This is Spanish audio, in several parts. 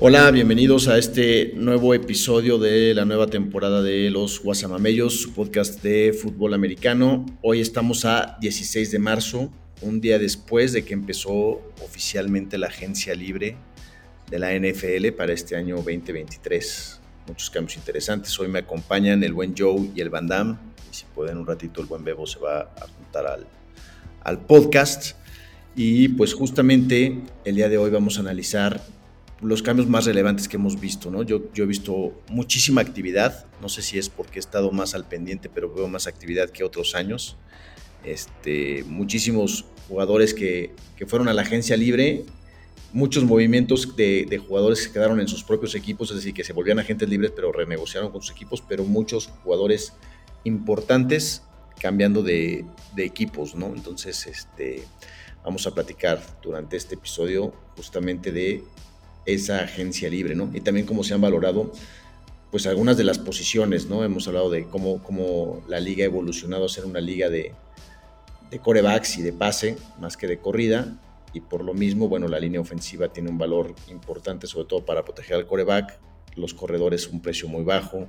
Hola, bienvenidos a este nuevo episodio de la nueva temporada de Los Guasamamellos, su podcast de fútbol americano. Hoy estamos a 16 de marzo, un día después de que empezó oficialmente la agencia libre de la NFL para este año 2023. Muchos cambios interesantes. Hoy me acompañan el buen Joe y el Van Damme. Y si pueden un ratito, el buen Bebo se va a juntar al, al podcast. Y pues justamente el día de hoy vamos a analizar los cambios más relevantes que hemos visto, ¿no? Yo, yo he visto muchísima actividad, no sé si es porque he estado más al pendiente, pero veo más actividad que otros años. Este, muchísimos jugadores que, que fueron a la agencia libre, muchos movimientos de, de, jugadores que quedaron en sus propios equipos, es decir, que se volvían agentes libres, pero renegociaron con sus equipos, pero muchos jugadores importantes cambiando de, de equipos, ¿no? Entonces, este, vamos a platicar durante este episodio justamente de esa agencia libre, ¿no? Y también cómo se han valorado pues algunas de las posiciones, ¿no? Hemos hablado de cómo, cómo la liga ha evolucionado a ser una liga de, de corebacks y de pase más que de corrida y por lo mismo, bueno, la línea ofensiva tiene un valor importante sobre todo para proteger al coreback, los corredores un precio muy bajo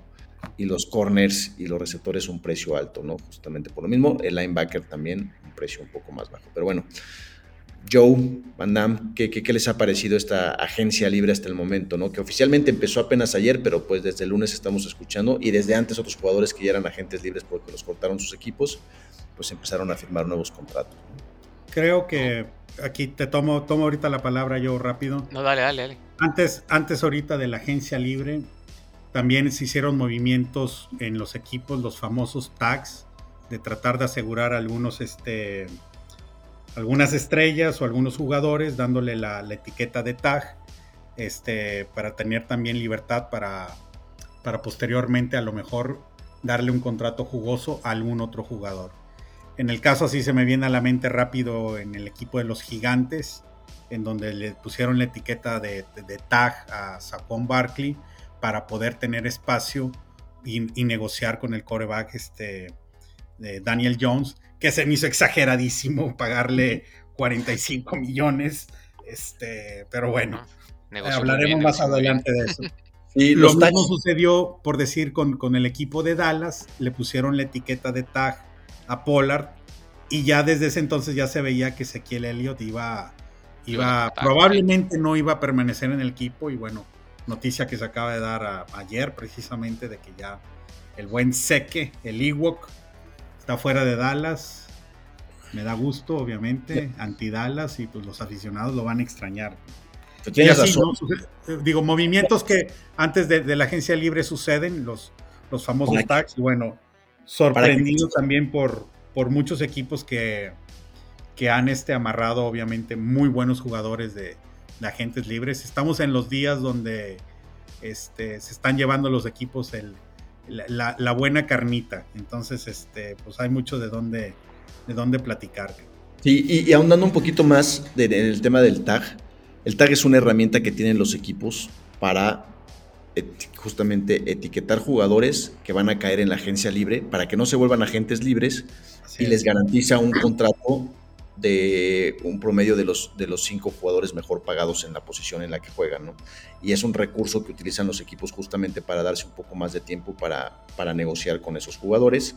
y los corners y los receptores un precio alto, ¿no? Justamente por lo mismo, el linebacker también un precio un poco más bajo. Pero bueno, Joe, Van Damme, ¿qué, ¿qué, les ha parecido esta agencia libre hasta el momento? ¿no? Que oficialmente empezó apenas ayer, pero pues desde el lunes estamos escuchando y desde antes otros jugadores que ya eran agentes libres porque los cortaron sus equipos, pues empezaron a firmar nuevos contratos. Creo que aquí te tomo, tomo ahorita la palabra yo rápido. No, dale, dale, dale. Antes, antes ahorita de la agencia libre, también se hicieron movimientos en los equipos, los famosos tags, de tratar de asegurar algunos este, algunas estrellas o algunos jugadores dándole la, la, etiqueta de tag este, para tener también libertad para, para posteriormente a lo mejor darle un contrato jugoso a algún otro jugador. En el caso así se me viene a la mente rápido en el equipo de los gigantes, en donde le pusieron la etiqueta de, de, de tag a Saquon Barkley para poder tener espacio y, y negociar con el coreback este, de Daniel Jones, que se me hizo exageradísimo pagarle 45 millones. Este, pero bueno, Negocio hablaremos bien, más adelante de eso. Y lo mismo sucedió, por decir, con, con, el equipo de Dallas, le pusieron la etiqueta de tag a Pollard y ya desde ese entonces ya se veía que Ezequiel Elliott iba, iba probablemente no iba a permanecer en el equipo y bueno, noticia que se acaba de dar a, ayer precisamente de que ya el buen Seque, el Ewok, está fuera de Dallas. Me da gusto, obviamente, anti-Dallas y pues los aficionados lo van a extrañar. Y así, ¿no? Digo, movimientos que antes de, de, la agencia libre suceden, los, los famosos tags, y bueno, sorprendido también por, por muchos equipos que, que han este, amarrado, obviamente, muy buenos jugadores de, de agentes libres. Estamos en los días donde este, se están llevando los equipos el, la, la, buena carnita. Entonces, este, pues hay mucho de dónde, de dónde platicar. Sí, y, y ahondando un poquito más en el tema del tag, el tag es una herramienta que tienen los equipos para et, justamente etiquetar jugadores que van a caer en la agencia libre para que no se vuelvan agentes libres Así y es. les garantiza un contrato de un promedio de los, de los cinco jugadores mejor pagados en la posición en la que juegan, ¿no? Y es un recurso que utilizan los equipos justamente para darse un poco más de tiempo para, para negociar con esos jugadores.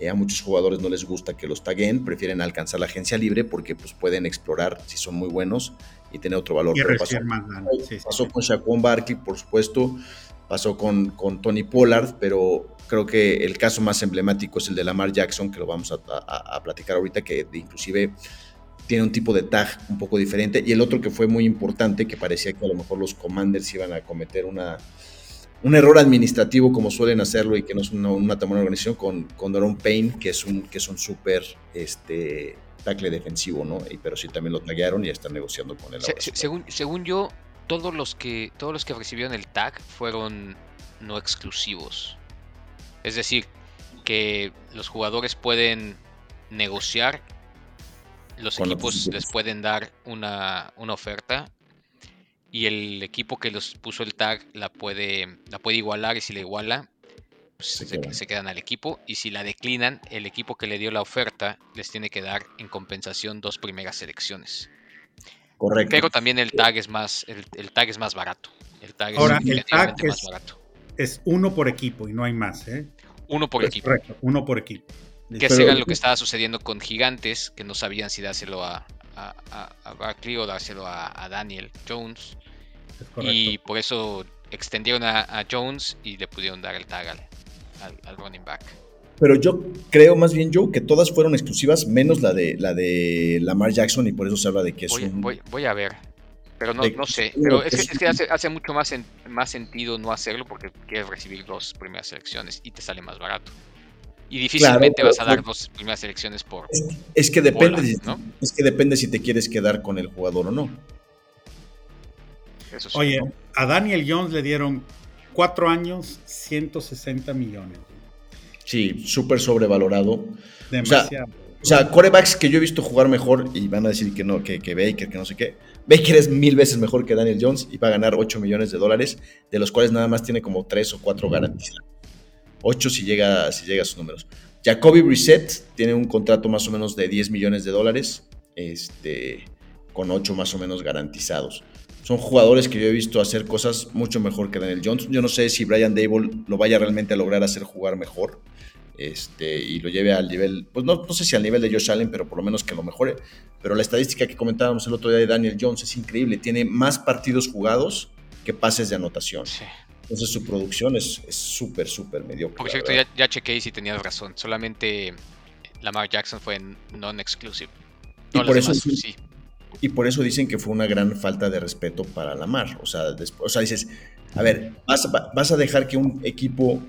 Eh, a muchos jugadores no les gusta que los taguen, prefieren alcanzar la agencia libre porque pues, pueden explorar si son muy buenos y tener otro valor. Y pasó, sí, pasó sí. con Shaquon Barkley, por supuesto, pasó con, con Tony Pollard, pero creo que el caso más emblemático es el de Lamar Jackson, que lo vamos a, a, a platicar ahorita, que inclusive tiene un tipo de tag un poco diferente. Y el otro que fue muy importante, que parecía que a lo mejor los commanders iban a cometer una, un error administrativo como suelen hacerlo y que no es una, una tan buena organización, con, con Daron Payne, que es un, que es un súper este, tackle defensivo, ¿no? Y, pero sí también lo taguearon y están negociando con él. Se, según, según yo, todos los que todos los que recibieron el tag fueron no exclusivos. Es decir, que los jugadores pueden negociar, los equipos les pueden dar una, una, oferta y el equipo que los puso el tag la puede, la puede igualar y si la iguala, pues se, quedan. al equipo y si la declinan, el equipo que le dio la oferta les tiene que dar en compensación dos primeras selecciones. Correcto. Pero también el tag es más, el, tag es más barato. El tag Ahora, es el tag más barato. Es uno por equipo y no hay más, ¿eh? Uno por equipo. Correcto, uno por equipo. Que era lo que estaba sucediendo con Gigantes, que no sabían si dárselo a, a, a, Barkley o dárselo a, Daniel Jones. Y por eso extendieron a, Jones y le pudieron dar el tag al, running back. Pero yo creo más bien, Joe, que todas fueron exclusivas, menos la de la de Lamar Jackson, y por eso se habla de que es voy, un... voy, a ver. Pero no, no sé. Pero es que, hace, hace, mucho más, más sentido no hacerlo porque quieres recibir dos primeras selecciones y te sale más barato. Y difícilmente vas a dar dos primeras selecciones por. Es, que depende, es que depende si te quieres quedar con el jugador o no. Oye, a Daniel Jones le dieron cuatro años, 160 millones. Sí, súper sobrevalorado. Demasiado. O sea, corebacks que yo he visto jugar mejor y van a decir que no, que, que Baker, que no sé qué. Baker es mil veces mejor que Daniel Jones y va a ganar 8 millones de dólares, de los cuales nada más tiene como 3 o 4 garantizados. 8 si llega, si llega a sus números. Jacoby Brissett tiene un contrato más o menos de 10 millones de dólares, este, con 8 más o menos garantizados. Son jugadores que yo he visto hacer cosas mucho mejor que Daniel Jones. Yo no sé si Brian Dable lo vaya realmente a lograr hacer jugar mejor este, y lo lleve al nivel, pues no, no sé si al nivel de Josh Allen, pero por lo menos que lo mejore. Pero la estadística que comentábamos el otro día de Daniel Jones es increíble. Tiene más partidos jugados que pases de anotación. Sí. Entonces su producción es súper, súper mediocre. Por cierto, ya, ya chequeé y si tenías razón. Solamente Lamar Jackson fue non-exclusive. y, por eso, sí. y por eso dicen que fue una gran falta de respeto para Lamar. O sea, después, o sea dices, a ver, vas, vas a dejar que un equipo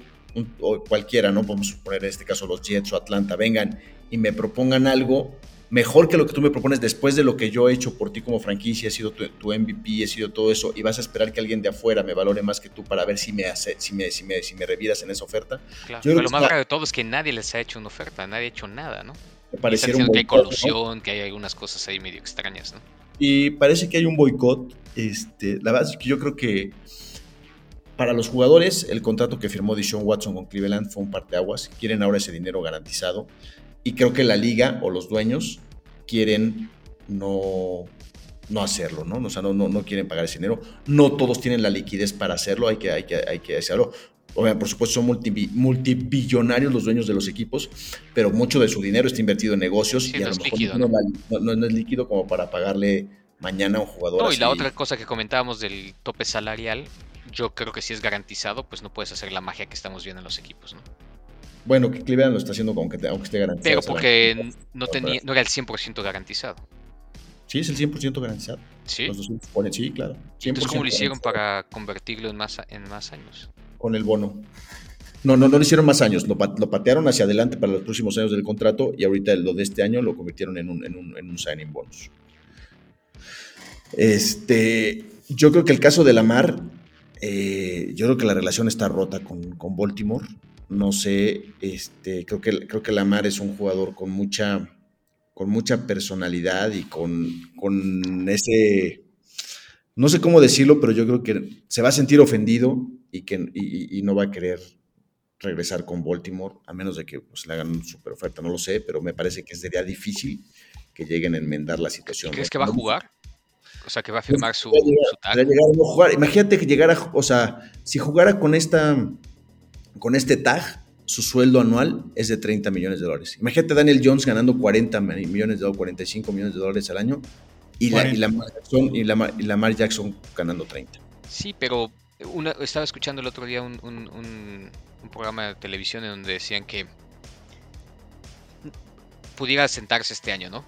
o cualquiera, ¿no? Vamos a poner en este caso los Jets o Atlanta, vengan y me propongan algo mejor que lo que tú me propones después de lo que yo he hecho por ti como franquicia, he sido tu, MVP, he sido todo eso, y vas a esperar que alguien de afuera me valore más que tú para ver si me hace, si me, si me, si me reviras en esa oferta. Claro, pero lo más raro de todo es que nadie les ha hecho una oferta, nadie ha hecho nada, ¿no? Parece que hay colusión, que hay algunas cosas ahí medio extrañas, ¿no? Y parece que hay un boicot. Este, la verdad es que yo creo que para los jugadores, el contrato que firmó Deshaun Watson con Cleveland fue un parteaguas. Quieren ahora ese dinero garantizado. Y creo que la liga o los dueños quieren no, no hacerlo, ¿no? O sea, no, no, quieren pagar ese dinero. No todos tienen la liquidez para hacerlo, hay que, hay que, hay que hacerlo. por supuesto, son multibillonarios los dueños de los equipos, pero mucho de su dinero está invertido en negocios y a lo mejor no, es líquido como para pagarle mañana a un jugador. No, y la otra cosa que comentábamos del tope salarial, yo creo que si es garantizado, pues no puedes hacer la magia que estamos viendo en los equipos, ¿no? Bueno, que Cleveland lo está haciendo como que aunque esté garantizado. Pero porque no, tenía, no era el 100% garantizado. Sí, es el 100% garantizado. Sí. Los sí, claro. Entonces, ¿cómo lo hicieron para convertirlo en más, en más años? Con el bono. No, no, no lo hicieron más años. Lo, patearon hacia adelante para los próximos años del contrato y ahorita lo de este año lo convirtieron en un, en un, en un signing bonus. Este, yo creo que el caso de Lamar, eh, yo creo que la relación está rota con, con Baltimore no sé, este, creo que, creo que Lamar es un jugador con mucha, con mucha personalidad y con, con ese, no sé cómo decirlo, pero yo creo que se va a sentir ofendido y, que, y, no va a querer regresar con Baltimore, a menos de que pues, le hagan una super oferta, no lo sé, pero me parece que sería difícil que lleguen a enmendar la situación. ¿Crees que va a jugar? O sea, que va a firmar su, Imagínate que llegara, o sea, si jugara con esta con este tag, su sueldo anual es de 30 millones de dólares. Imagínate Daniel Jones ganando 40 millones de dólares, 45 millones de dólares al año y, la, y, Jackson, y, Lamar Jackson ganando 30. Sí, pero una, estaba escuchando el otro día un, programa de televisión en donde decían que pudiera sentarse este año, ¿no?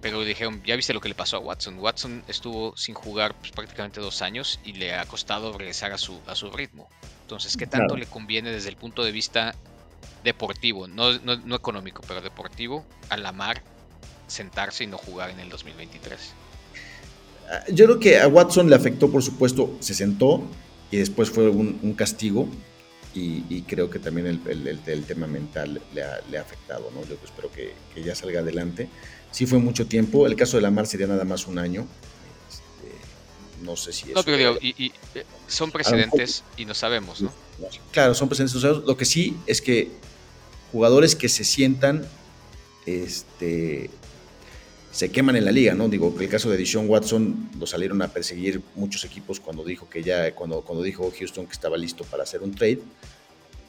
Pero dijeron, ya viste lo que le pasó a Watson. Watson estuvo sin jugar pues, prácticamente dos años y le ha costado regresar a su, a su ritmo. Entonces, ¿qué tanto le conviene desde el punto de vista deportivo? No, no, económico, pero deportivo, a Lamar sentarse y no jugar en el 2023. Ah, yo creo que a Watson le afectó, por supuesto, se sentó y después fue un, castigo y, creo que también el, tema mental le ha, afectado, ¿no? Yo espero que, ya salga adelante. Sí fue mucho tiempo, el caso de Lamar sería nada más un año. Este, no sé si No, pero digo, y, eh, son precedentes y no sabemos, ¿no? Claro, son precedentes. Lo que sí es que jugadores que se sientan este, se queman en la liga, ¿no? Digo, el caso de Dishon Watson lo salieron a perseguir muchos equipos cuando dijo que ya, cuando, cuando dijo Houston que estaba listo para hacer un trade,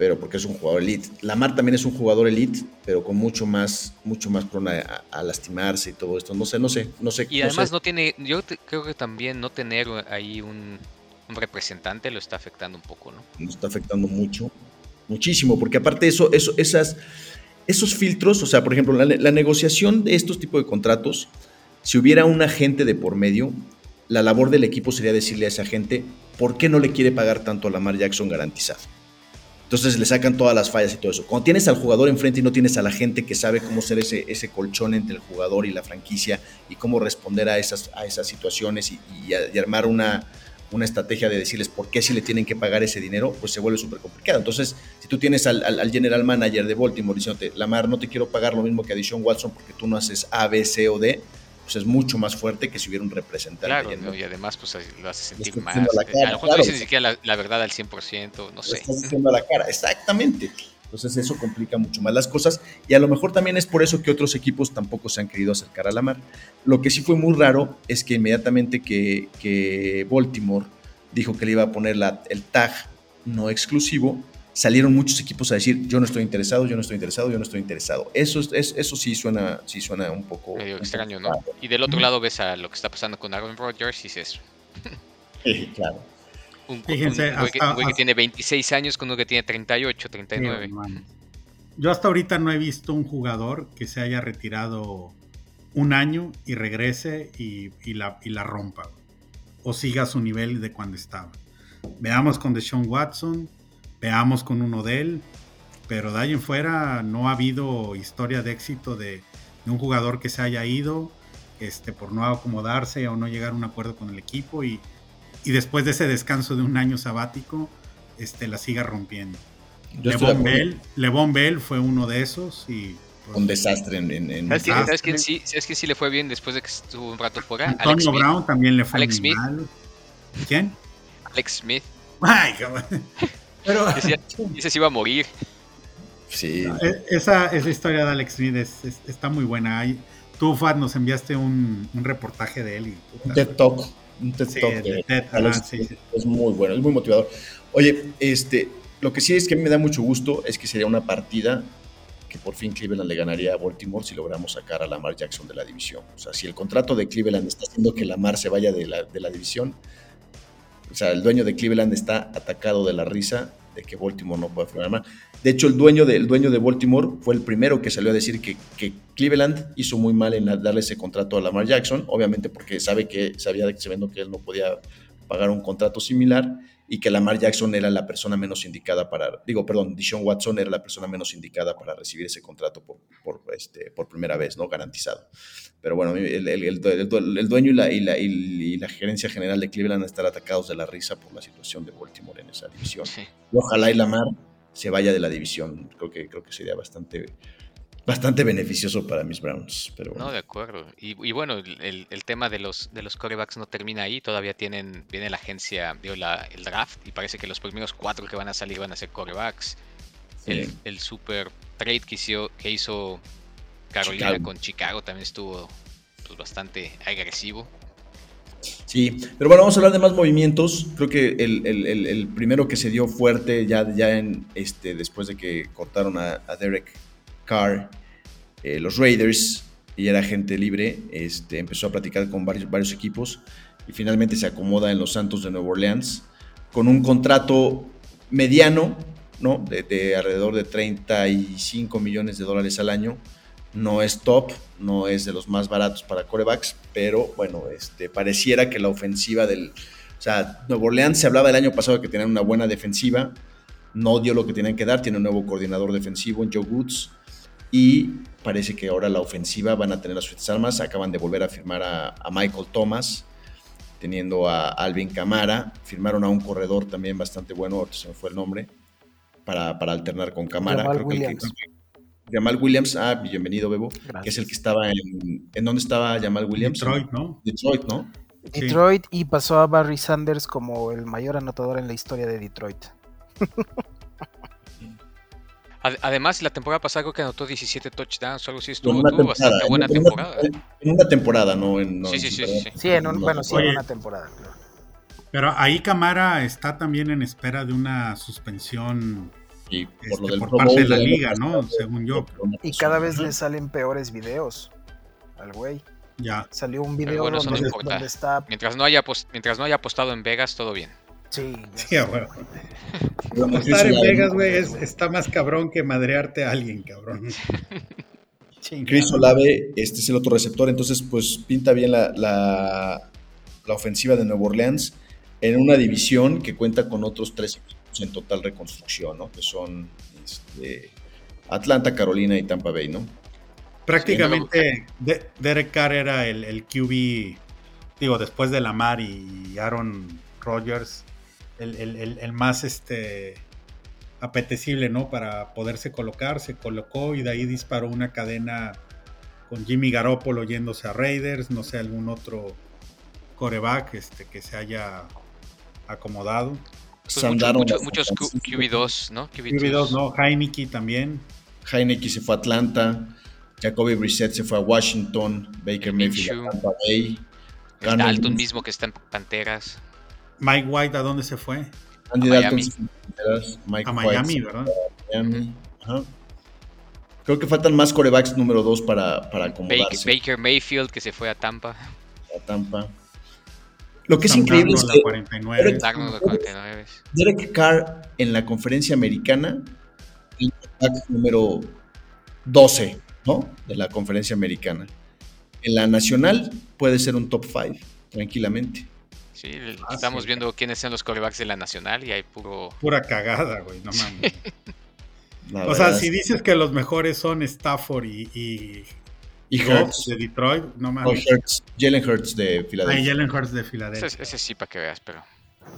pero porque es un jugador elite. Lamar también es un jugador elite, pero con mucho más, mucho más prona a, lastimarse y todo esto. No sé, no sé, no sé. Y además no tiene, yo creo que también no tener ahí un, representante lo está afectando un poco, ¿no? Lo está afectando mucho, muchísimo, porque aparte eso, eso, esas esos filtros, o sea, por ejemplo, la, negociación de estos tipos de contratos, si hubiera un agente de por medio, la labor del equipo sería decirle a ese agente por qué no le quiere pagar tanto a Lamar Jackson garantizado. Entonces le sacan todas las fallas y todo eso. Cuando tienes al jugador enfrente y no tienes a la gente que sabe cómo ser ese, ese colchón entre el jugador y la franquicia y cómo responder a esas, a esas situaciones y armar una, una estrategia de decirles por qué si le tienen que pagar ese dinero, pues se vuelve súper complicado. Entonces, si tú tienes al, general manager de Baltimore diciéndote, Lamar, no te quiero pagar lo mismo que a Dishon Watson porque tú no haces A, B, C o D, pues es mucho más fuerte que si hubiera un representante. Claro, y además pues lo hace sentir más. a lo mejor no dice ni siquiera la, verdad al 100%, no sé. Estás diciendo a la cara, exactamente. Entonces eso complica mucho más las cosas y a lo mejor también es por eso que otros equipos tampoco se han querido acercar a la mar. Lo que sí fue muy raro es que inmediatamente que, Baltimore dijo que le iba a poner la, el tag no exclusivo, salieron muchos equipos a decir yo no estoy interesado, yo no estoy interesado, yo no estoy interesado. Eso, es, eso sí suena, sí suena un poco... Medio extraño, ¿no? Y del otro lado ves a lo que está pasando con Aaron Rodgers y dices... sí, claro. Un, Fíjense, güey, que, tiene 26 años con uno que tiene 38, 39. Yo hasta ahorita no he visto un jugador que se haya retirado un año y regrese y, la, y la rompa. O siga su nivel de cuando estaba. Veamos con Deshaun Watson, veamos con uno de él, pero de ahí en fuera no ha habido historia de éxito de, un jugador que se haya ido este, por no acomodarse o no llegar a un acuerdo con el equipo y, y después de ese descanso de un año sabático, este, la siga rompiendo. Levon Bell, Bell, fue uno de esos y pues, un desastre en, en, ¿Sabes, quién sí, sí le fue bien después de que estuvo un rato fuera? Antonio Brown también le fue Alex Smith. ¿Quién? Alex Smith. Ay, Pero ese, iba a morir. Sí. E, esa, esa historia de Alex Smith está muy buena. Tú, Fat, nos enviaste un, un reportaje de él. Y, TED Talk un TED Es muy bueno, es muy motivador. Oye, este, lo que sí es que a mí me da mucho gusto es que sería una partida que por fin Cleveland le ganaría a Baltimore si logramos sacar a Lamar Jackson de la división. O sea, si el contrato de Cleveland está haciendo que Lamar se vaya de la, de la división, o sea, el dueño de Cleveland está atacado de la risa de que Baltimore no puede más. De hecho, el dueño de, dueño de Baltimore fue el primero que salió a decir que, Cleveland hizo muy mal en darle ese contrato a Lamar Jackson, obviamente porque sabe que sabía que se que él no podía pagar un contrato similar y que Lamar Jackson era la persona menos indicada para, digo, perdón, Dishon Watson era la persona menos indicada para recibir ese contrato por, por, este, por primera vez, ¿no? Garantizado. Pero bueno, el, el, dueño y la, y, la, y la, gerencia general de Cleveland están atacados de la risa por la situación de Baltimore en esa división. Y ojalá y Lamar se vaya de la división. Creo que, creo que sería bastante, bastante beneficioso para mis Browns. Pero No, de acuerdo. Y, bueno, el, tema de los, de los corebacks no termina ahí. Todavía tienen, viene la agencia, dio la, el draft y parece que los primeros cuatro que van a salir van a ser corebacks. El, super trade que hizo, que hizo Carolina con Chicago también estuvo pues, bastante agresivo. Sí, pero bueno, vamos a hablar de más movimientos. Creo que el, primero que se dio fuerte ya, ya en, este, después de que cortaron a, Derek Carr, eh, los Raiders, y era gente libre, este, empezó a platicar con varios, varios equipos y finalmente se acomoda en los Santos de Nueva Orleans con un contrato mediano, ¿no? De, de alrededor de 35 millones de dólares al año no es top, no es de los más baratos para corebacks, pero bueno, este, pareciera que la ofensiva del... O sea, Nuevo Orleans se hablaba el año pasado de que tenían una buena defensiva, no dio lo que tenían que dar, tiene un nuevo coordinador defensivo en Joe Woods, y parece que ahora la ofensiva van a tener las suficientes armas. Acaban de volver a firmar a, a Michael Thomas, teniendo a Alvin Camara. Firmaron a un corredor también bastante bueno, ahorita se me fue el nombre, para, para alternar con Camara. Jamal Creo que el que- Williams. Jamal Williams, ah, bienvenido, Bebo, que es el que estaba en. ¿En dónde estaba Jamal Williams? Detroit, ¿no? Detroit, ¿no? Sí. Detroit y pasó a Barry Sanders como el mayor anotador en la historia de Detroit. Ad- Además, la temporada pasada creo que anotó 17 touchdowns o algo así. Estuvo, tuvo bastante temporada, buena en una- temporada. En una temporada, no en. no Sí, sí, sí, sí, en un, No, bueno, sí, en una temporada. claro. Pero ahí Camara está también en espera de una suspensión Y por este, lo del por Pro parte Bowl de la liga, ¿no? Según yo. Y cada vez le salen peores videos al güey. Ya. Salió un video bueno, eso no donde, donde está. Mientras no, haya mientras no haya apostado en Vegas, todo bien. Sí, Sí, a huevo. Bueno, Estar en Vegas, güey, es- está más cabrón que madrearte a alguien, cabrón. Chris Olave, este es el otro receptor, entonces pues pinta bien la, la, la ofensiva de Nueva Orleans en una división que cuenta con otros tres equipos en total reconstrucción, ¿no? Que son este, Atlanta, Carolina y Tampa Bay, ¿no? Prácticamente De- Derek Carr era el, el QB, digo, después de Lamar y Aaron Rodgers, el, el- el- el más este apetecible, ¿no? Para poderse colocar, se colocó y de ahí disparó una cadena con Jimmy Garoppolo yéndose a Raiders, no sé, algún otro coreback este, que se haya acomodado. Pues mucho- mucho- muchos Q- Francisco. QB2, ¿no? QB2, ¿no? Heineke también. Heineke se fue a Atlanta, Jacoby Brissett se fue a Washington, Baker Mayfield a Tampa Bay, Dalton mismo que está en Panteras. Mike White, ¿a dónde se fue? Andy A Dalton Miami. Mike A White Miami, ¿verdad? Miami. Ajá. Creo que faltan más corebacks número dos para, para Baker, acomodarse Baker Mayfield que se fue a Tampa. a Tampa. Lo que es Sam increíble es Darnold, que a 49. Derek- Darnold a 49. Derek Carr en la conferencia americana, el quarterback número 12, ¿no? De la conferencia americana. En la nacional puede ser un top 5, tranquilamente. Sí, Ah, estamos sí. viendo quiénes son los corebacks de la Nacional y hay puro... Pura cagada, güey, no mames. La o sea, si es- dices que los mejores son Stafford y, y y de Detroit, no o mames. Hurts, Jalen Hurts de Ay, Filadelfia. Jalen Hurts de Filadelfia. ese sí, para que veas, pero...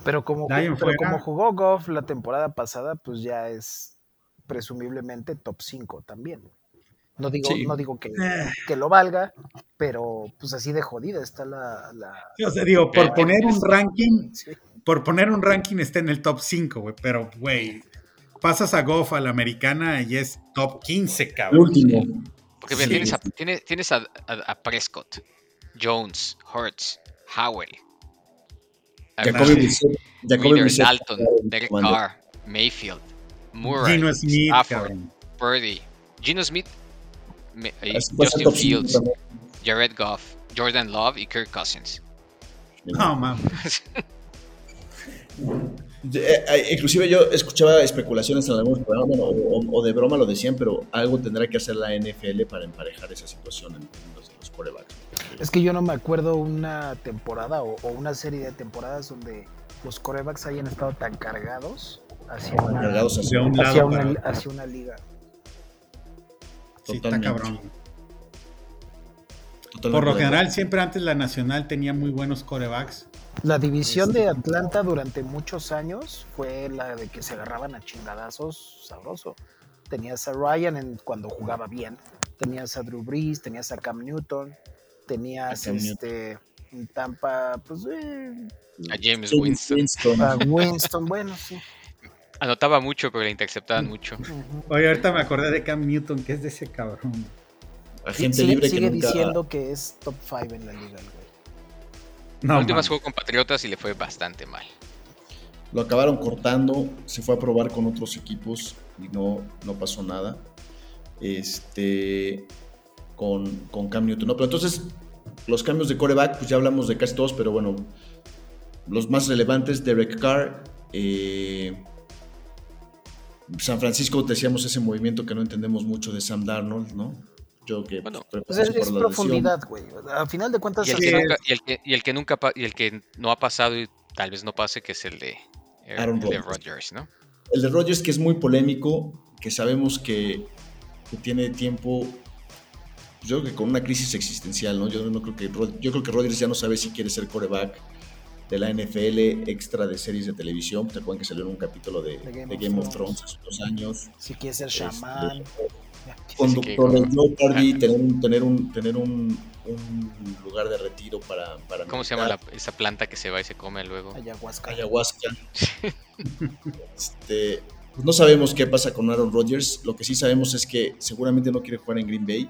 Pero como, pero como jugó Goff la temporada pasada, pues ya es presumiblemente top 5 también. No digo, Sí. no digo que, Eh. que lo valga, pero pues así de jodida está la... la- Sí, o sea, digo, por poner un ranking, sí. por poner un ranking está en el top 5, güey, pero, güey, pasas a Goff a la americana y es top 15, El cabrón. último. Porque tienes, a, tienes, tienes a, a- a Prescott, Jones, Hurts, Howell, Jacoby. Dalton, Derek. Carr, Mayfield, Murray, Gino Smith, Stafford. Purdy, Gino Smith, Justin Fields. Jared Goff, Jordan Love y Kirk Cousins. No, mames. Eh, eh, inclusive yo escuchaba especulaciones en algunos programas, bueno, o, o- o de broma lo decían, pero algo tendrá que hacer la NFL para emparejar esa situación en los, los corebacks. Es que yo no me acuerdo una temporada o, o una serie de temporadas donde los corebacks hayan estado tan cargados hacia una, Cargados un hacia lado una, para hacia una liga. Sí, está cabrón. Totalmente Por lo general, siempre antes la nacional tenía muy buenos corebacks. La división de Atlanta durante muchos años fue la de que se agarraban a chingadazos sabroso. Tenías a Ryan en, cuando jugaba bien, tenías a Drew Brees, tenías a Cam Newton, tenías A Cam este Tampa, pues eh, A James Winston. Winston. a Winston, bueno, sí. Anotaba mucho, pero le interceptaban mucho. Oye, ahorita me acordé de Cam Newton, que es de ese cabrón. Agente sigue libre que sigue nunca. diciendo que es top 5 en la liga, el güey. No, la última jugó con Patriotas y le fue bastante mal. Lo acabaron cortando, se fue a probar con otros equipos y no, no pasó nada. Este. Con, con Cam Newton. No, pero entonces, los cambios de coreback, pues ya hablamos de casi todos, pero bueno, los más relevantes: Derek Carr. eh, San Francisco, decíamos ese movimiento que no entendemos mucho de Sam Darnold, ¿no? Yo que Bueno, pues, es, por es la profundidad, güey. A final de cuentas, Y el, que nunca, y, el que, y el que nunca pa- y el que no ha pasado y tal vez no pase, que es el de, el Aaron de Rodgers. Rodgers, ¿no? El de Rodgers que es muy polémico, que sabemos que que tiene tiempo, yo creo que con una crisis existencial, ¿no? Yo no creo que yo creo que Rodgers ya no sabe si quiere ser coreback de la NFL extra de series de televisión. ¿Te acuerdan que salió en un capítulo de, Game, of, Thrones hace dos años? Si quiere ser este, chamán. Con, con el Joe Party, tener un, tener un, tener un, un lugar de retiro para... para ¿Cómo se llama esa planta que se va y se come luego? Ayahuasca. Ayahuasca. este, pues no sabemos qué pasa con Aaron Rodgers. Lo que sí sabemos es que seguramente no quiere jugar en Green Bay.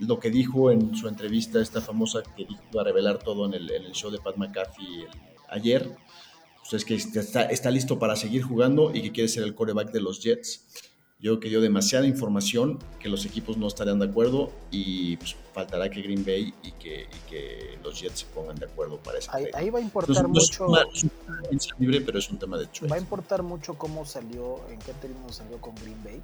Lo que dijo en su entrevista, esta famosa que dijo a revelar todo en el, en show de Pat McAfee ayer, pues es que está, está listo para seguir jugando y que quiere ser el coreback de los Jets. Yo creo que dio demasiada información que los equipos no estarían de acuerdo y pues, faltará que Green Bay y que, que, los Jets se pongan de acuerdo para eso. Ahí, ahí, va a importar mucho. Es libre, pero es un tema de hecho. Va a importar mucho cómo salió, en qué términos salió con Green Bay.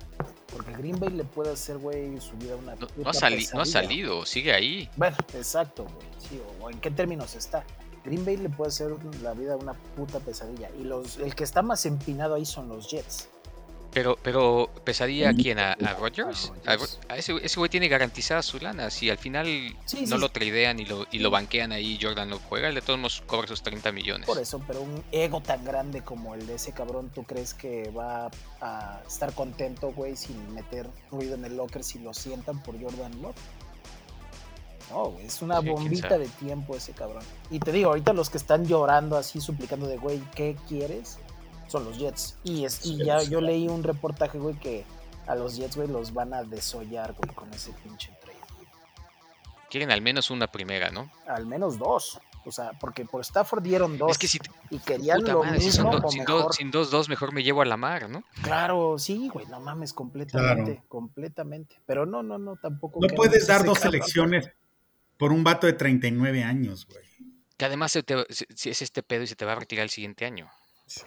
Porque Green Bay le puede hacer, güey, su vida una. No, no, ha no, ha salido, sigue ahí. Bueno, exacto, güey. Sí, o, en qué términos está. Green Bay le puede hacer la vida una puta pesadilla. Y los, el que está más empinado ahí son los Jets. Pero, pero ¿pesadilla a quién? ¿A, a Rodgers? A, ese, güey tiene garantizada su lana. Si al final no lo tradean y lo, y lo banquean ahí Jordan lo juega, de todos modos cobra sus 30 millones. Por eso, pero un ego tan grande como el de ese cabrón, ¿tú crees que va a estar contento, güey, sin meter ruido en el locker si lo sientan por Jordan Love? No, es una bombita de tiempo ese cabrón. Y te digo, ahorita los que están llorando así, suplicando de, güey, ¿qué quieres? Son los Jets. Y, es, y ya yo leí un reportaje, güey, que a los Jets, güey, los van a desollar, güey, con ese pinche trade. Quieren al menos una primera, ¿no? Al menos dos. O sea, porque por Stafford dieron dos. Es que si y querían lo mismo sin, sin, dos, dos, mejor me llevo a la mar, ¿no? Claro, sí, güey, no mames, completamente, completamente. Pero no, no, no, tampoco. No puedes dar dos selecciones por un vato de 39 años, güey. Que además si es este pedo y se te va a retirar el siguiente año. Sí.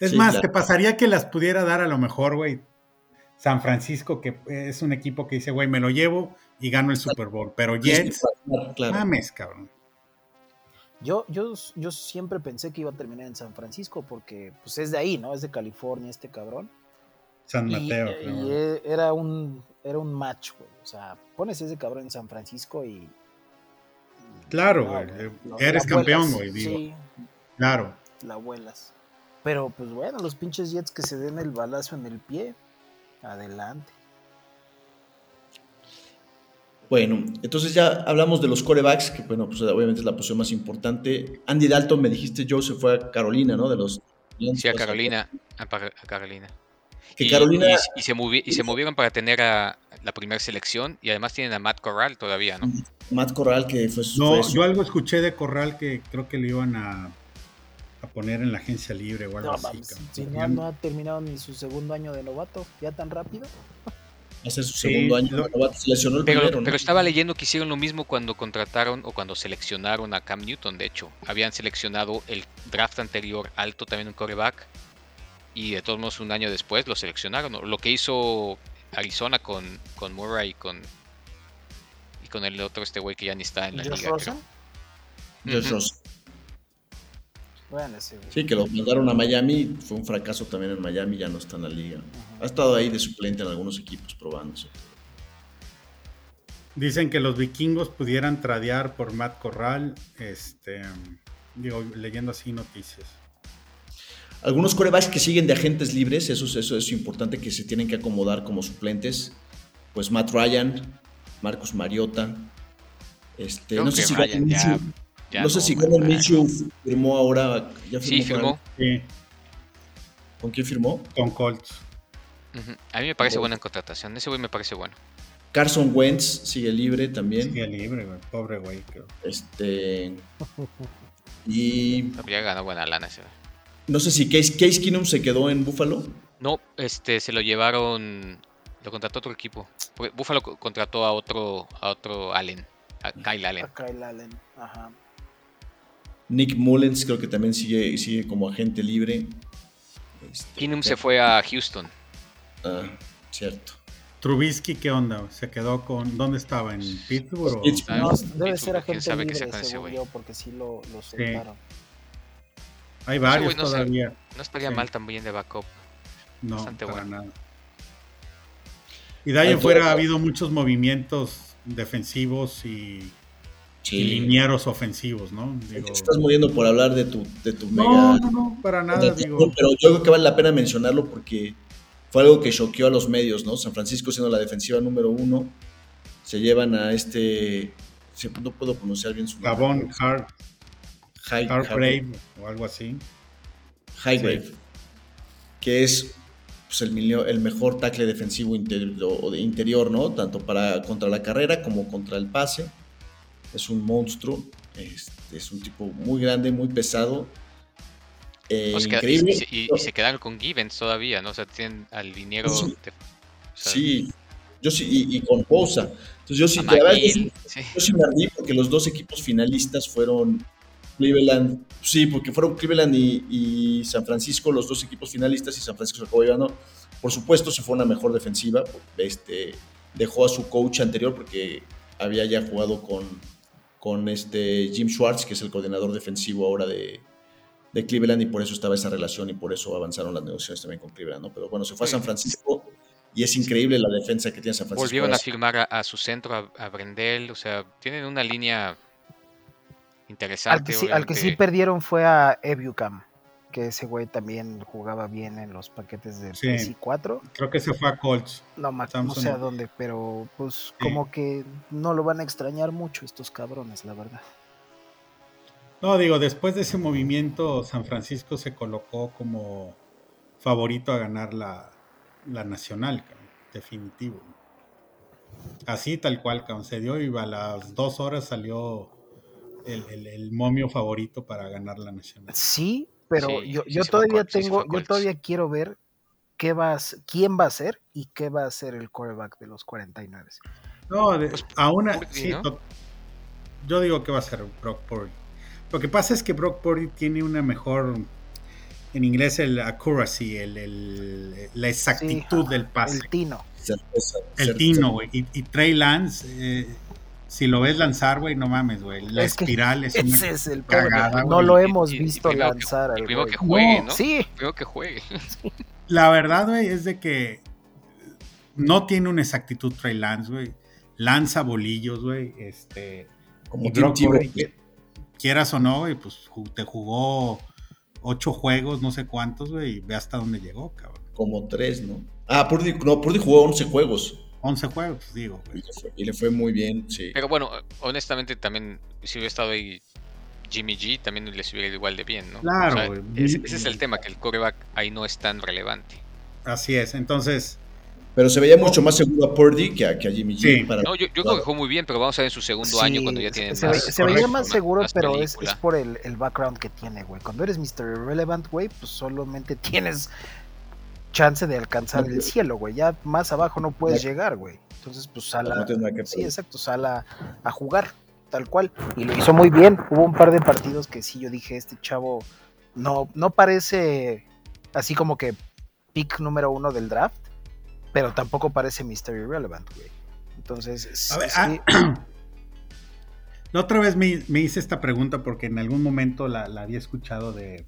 Es más, te pasaría que las pudiera dar a lo mejor, güey. San Francisco, que es un equipo que dice, güey, me lo llevo y gano el Super Bowl. Pero Jets, mames, cabrón. Yo, yo, yo siempre pensé que iba a terminar en San Francisco porque pues es de ahí, ¿no? Es de California este cabrón. San Mateo. Y, e, era un era un match, güey. O sea, pones ese cabrón en San Francisco y... claro, güey. Eres campeón, güey. Sí. Claro. La vuelas. Pero pues bueno, los pinches Jets que se den el balazo en el pie, adelante. Bueno, entonces ya hablamos de los corebacks, que bueno, pues obviamente es la posición más importante. Andy Dalton, me dijiste, Joe se fue a Carolina, ¿no? De los Sí, a Carolina, a, Carolina. Que y, Carolina... Y, se y, se movieron para tener a la primera selección y además tienen a Matt Corral todavía, ¿no? Matt Corral que fue... No, yo algo escuché de Corral que creo que le iban a a poner en la agencia libre o algo así. Si no, ha terminado ni su segundo año de novato, ya tan rápido. Hace su segundo año de novato, se lesionó el pero, primero, pero estaba leyendo que hicieron lo mismo cuando contrataron o cuando seleccionaron a Cam Newton, de hecho. Habían seleccionado el draft anterior alto, también un coreback, y de todos modos un año después lo seleccionaron. Lo que hizo Arizona con, con Murray y con, y con el otro este güey que ya ni está en la liga. Sí, que lo mandaron a Miami, fue un fracaso también en Miami, ya no está en la liga. Ha estado ahí de suplente en algunos equipos probándose. Dicen que los vikingos pudieran tradear por Matt Corral, este, digo, leyendo así noticias. Algunos corebacks que siguen de agentes libres, eso, eso es importante que se tienen que acomodar como suplentes. Pues Matt Ryan, Marcus Mariota, este, no sé si Ryan no, sé si Gardner Minshew firmó ahora. ¿Ya firmó sí, firmó. ¿Con quién firmó? Con Colts. A mí me parece buena contratación. Ese güey me parece bueno. Carson Wentz sigue libre también. Sigue libre, güey. Pobre güey. Este. Y. Habría ganado buena lana ese No sé si Case, Case Keenum se quedó en Buffalo. No, este, se lo llevaron. Lo contrató otro equipo. Buffalo contrató a otro, a otro Allen. A Kyle Allen. A Kyle Allen, ajá. Nick Mullens creo que también sigue, sigue como agente libre. Este, se fue a Houston. Ah, cierto. Trubisky, ¿qué onda? ¿Se quedó con. ¿Dónde estaba? ¿En Pittsburgh? No, debe ser agente libre, según yo, porque sí lo, lo soltaron. Hay varios no todavía. no estaría mal también de backup. No, para nada. Y de ahí en fuera ha habido muchos movimientos defensivos y, Sí. y linieros ofensivos, ¿no? Digo, Te estás muriendo por hablar de tu, de tu no, mega. no, no, para nada, digo. Pero yo creo que vale la pena mencionarlo porque fue algo que choqueó a los medios, ¿no? San Francisco siendo la defensiva número uno, se llevan a este. No puedo pronunciar bien su nombre. Gabón, Hard, High- Hargrave o algo así. Highgrave, Sí. que es pues, el, mejor tackle defensivo inter- o de interior, ¿no? Tanto para contra la carrera como contra el pase. Es un monstruo, este, es un tipo muy grande, muy pesado. eh, O sea, increíble. y, se- y- y se quedaron con Givens todavía, ¿no? O sea, tienen al liniero. Sí. de- o sea, Sí, yo sí, y, y con Bosa. Entonces yo sí, la yo sí- yo sí me ardí porque los dos equipos finalistas fueron Cleveland, sí, porque fueron Cleveland y, y San Francisco los dos equipos finalistas y San Francisco se acabó llevando. Por supuesto, se fue una mejor defensiva. Este, dejó a su coach anterior porque había ya jugado con, con este Jim Schwartz, que es el coordinador defensivo ahora de, de Cleveland, y por eso estaba esa relación y por eso avanzaron las negociaciones también con Cleveland. ¿no? Pero bueno, se fue a San Francisco y es increíble la defensa que tiene San Francisco. Volvieron a firmar a, a su centro, a, a Brendel. O sea, tienen una línea interesante. Al que, sí, al que sí perdieron fue a Ebucam, que ese güey también jugaba bien en los paquetes de Sí. PS 4. Creo que se fue a Colts. No, no sé a dónde, pero pues Sí. como que no lo van a extrañar mucho estos cabrones, la verdad. No, digo, después de ese movimiento, San Francisco se colocó como favorito a ganar la, la nacional, cabrón, definitivo. Así tal cual, cabrón, se dio y a las dos horas salió el, el- el momio favorito para ganar la nacional. Sí, pero Sí, yo, yo todavía Colts, tengo, yo todavía quiero ver qué va a s- quién va a ser y qué va a ser el quarterback de los 49. No, de- aún a- Purdy, sí, ¿no? to- yo digo que va a ser Brock Purdy. Lo que pasa es que Brock Purdy tiene una mejor, en inglés el accuracy, el, el- la exactitud Sí, del pase. El Tino. Certeza, El certeza. Tino, güey. Y, y Trey Lance, eh, si lo ves lanzar, güey, no mames, güey. La Es que espiral es una Ese es el cagada. No lo Y- hemos y- y visto que- lanzar y al primero güey. que juegue, No, ¿no? Sí, Creo que juegue. La verdad, güey, es de que no tiene una exactitud Trey Lance, güey. Lanza bolillos, güey. Este, Como y Brock que- quieras o no, güey, pues te jugó ocho juegos, no sé cuántos, güey, y ve hasta dónde llegó, cabrón. Como tres, ¿no? Ah, Purdy, no, Purdy jugó 11 juegos 11 juegos, digo, y güey. le fue, y le fue muy bien, sí. Pero bueno, honestamente también, si hubiera estado ahí Jimmy G, también les hubiera ido igual de bien, ¿no? Claro, O sea, ese, es el tema, que el coreback ahí no es tan relevante. Así es, entonces, Pero se veía mucho más seguro a Purdy que a, que a Jimmy G. Sí. para- No, yo, yo creo que jugó muy bien, pero vamos a ver en su segundo Sí, año cuando ya tienen se, más. se veía más seguro, más pero es, es por el, el background que tiene, güey. Cuando eres Mr. Irrelevant, güey, pues solamente tienes chance de alcanzar el cielo, güey. Ya más abajo no puedes llegar, güey. Entonces, pues sal a, sí, exacto, sal a, a jugar, tal cual. Y lo hizo muy bien. Hubo un par de partidos que sí yo dije, este chavo no, no parece así como que pick número uno del draft, pero tampoco parece Mr. Irrelevant, güey. Entonces, A ver, sí, La otra vez me, me hice esta pregunta porque en algún momento la, la había escuchado de,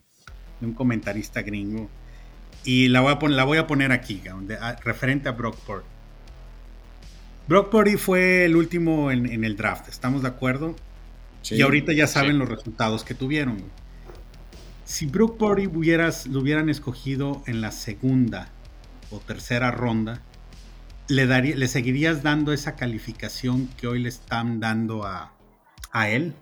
de un comentarista gringo y la voy a, pon- la voy a poner aquí, referente a Brock Purdy. Brock Purdy fue el último en, en el draft, ¿estamos de acuerdo? Sí. Y ahorita ya saben Sí. los resultados que tuvieron. Si Brock Purdy hubieras, lo hubieran escogido en la segunda o tercera ronda, ¿le, daría, ¿le seguirías dando esa calificación que hoy le están dando a, a él?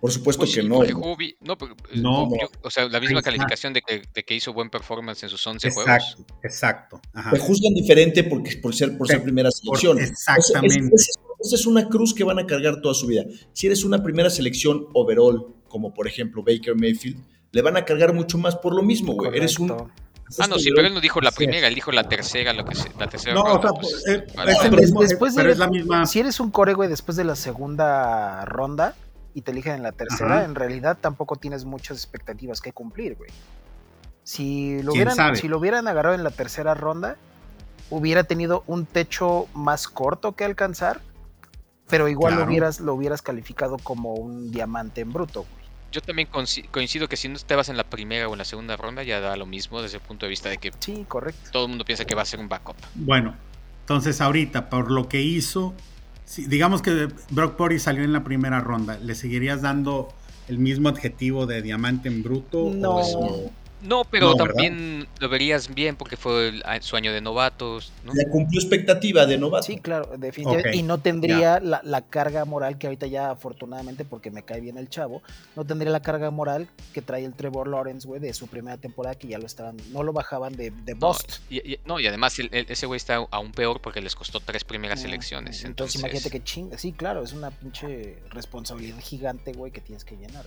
Por supuesto Pues que sí, no. ¿no? pero, eh, No. jugó- yo- o sea, la misma calificación de que, de que hizo buen performance en sus 11 juegos. Exacto, exacto. ajá. Te juzgan diferente porque, por ser, por ser primera selección. exactamente. Esa es, esa es una cruz que van a cargar toda su vida. Si eres una primera selección overall, como por ejemplo Baker Mayfield, le van a cargar mucho más por lo mismo, güey. Eres un. Ah, no, sí, pero él no dijo la primera, él dijo la tercera, lo que se- la tercera No, o ronda, sea, pues, eh, vale. es el Des- mismo, después pero de- es la misma. Si eres un core, güey, después de la segunda ronda y te eligen en la tercera, Ajá. en realidad tampoco tienes muchas expectativas que cumplir, güey. Si lo, ¿Quién hubieran, si lo hubieran agarrado en la tercera ronda, hubiera tenido un techo más corto que alcanzar, pero igual lo, hubieras, lo hubieras calificado como un diamante en bruto, güey. Yo también coinci- coincido que si no te vas en la primera o en la segunda ronda, ya da lo mismo desde el punto de vista de que Sí, correcto. todo el mundo piensa que va a ser un backup. Bueno, Entonces, ahorita, por lo que hizo, si- digamos que Brock Purdy salió en la primera ronda, ¿le seguirías dando el mismo adjetivo de diamante en bruto? No. o- No, pero No, ¿verdad? también lo verías bien porque fue el su año de novatos, ¿no? Ya cumplió expectativa de novato. Sí, claro, definitivamente. Y no tendría la, la carga moral que ahorita ya, afortunadamente, porque me cae bien el chavo, no tendría la carga moral que trae el Trevor Lawrence, güey, de su primera temporada, que ya lo estaban, no lo bajaban de, de No, bust. y, y- no, y además el- el- ese güey está aún peor porque les costó tres primeras Mm, elecciones. Entonces, Entonces, imagínate que chinga. Sí, claro, es una pinche responsabilidad gigante, güey, que tienes que llenar.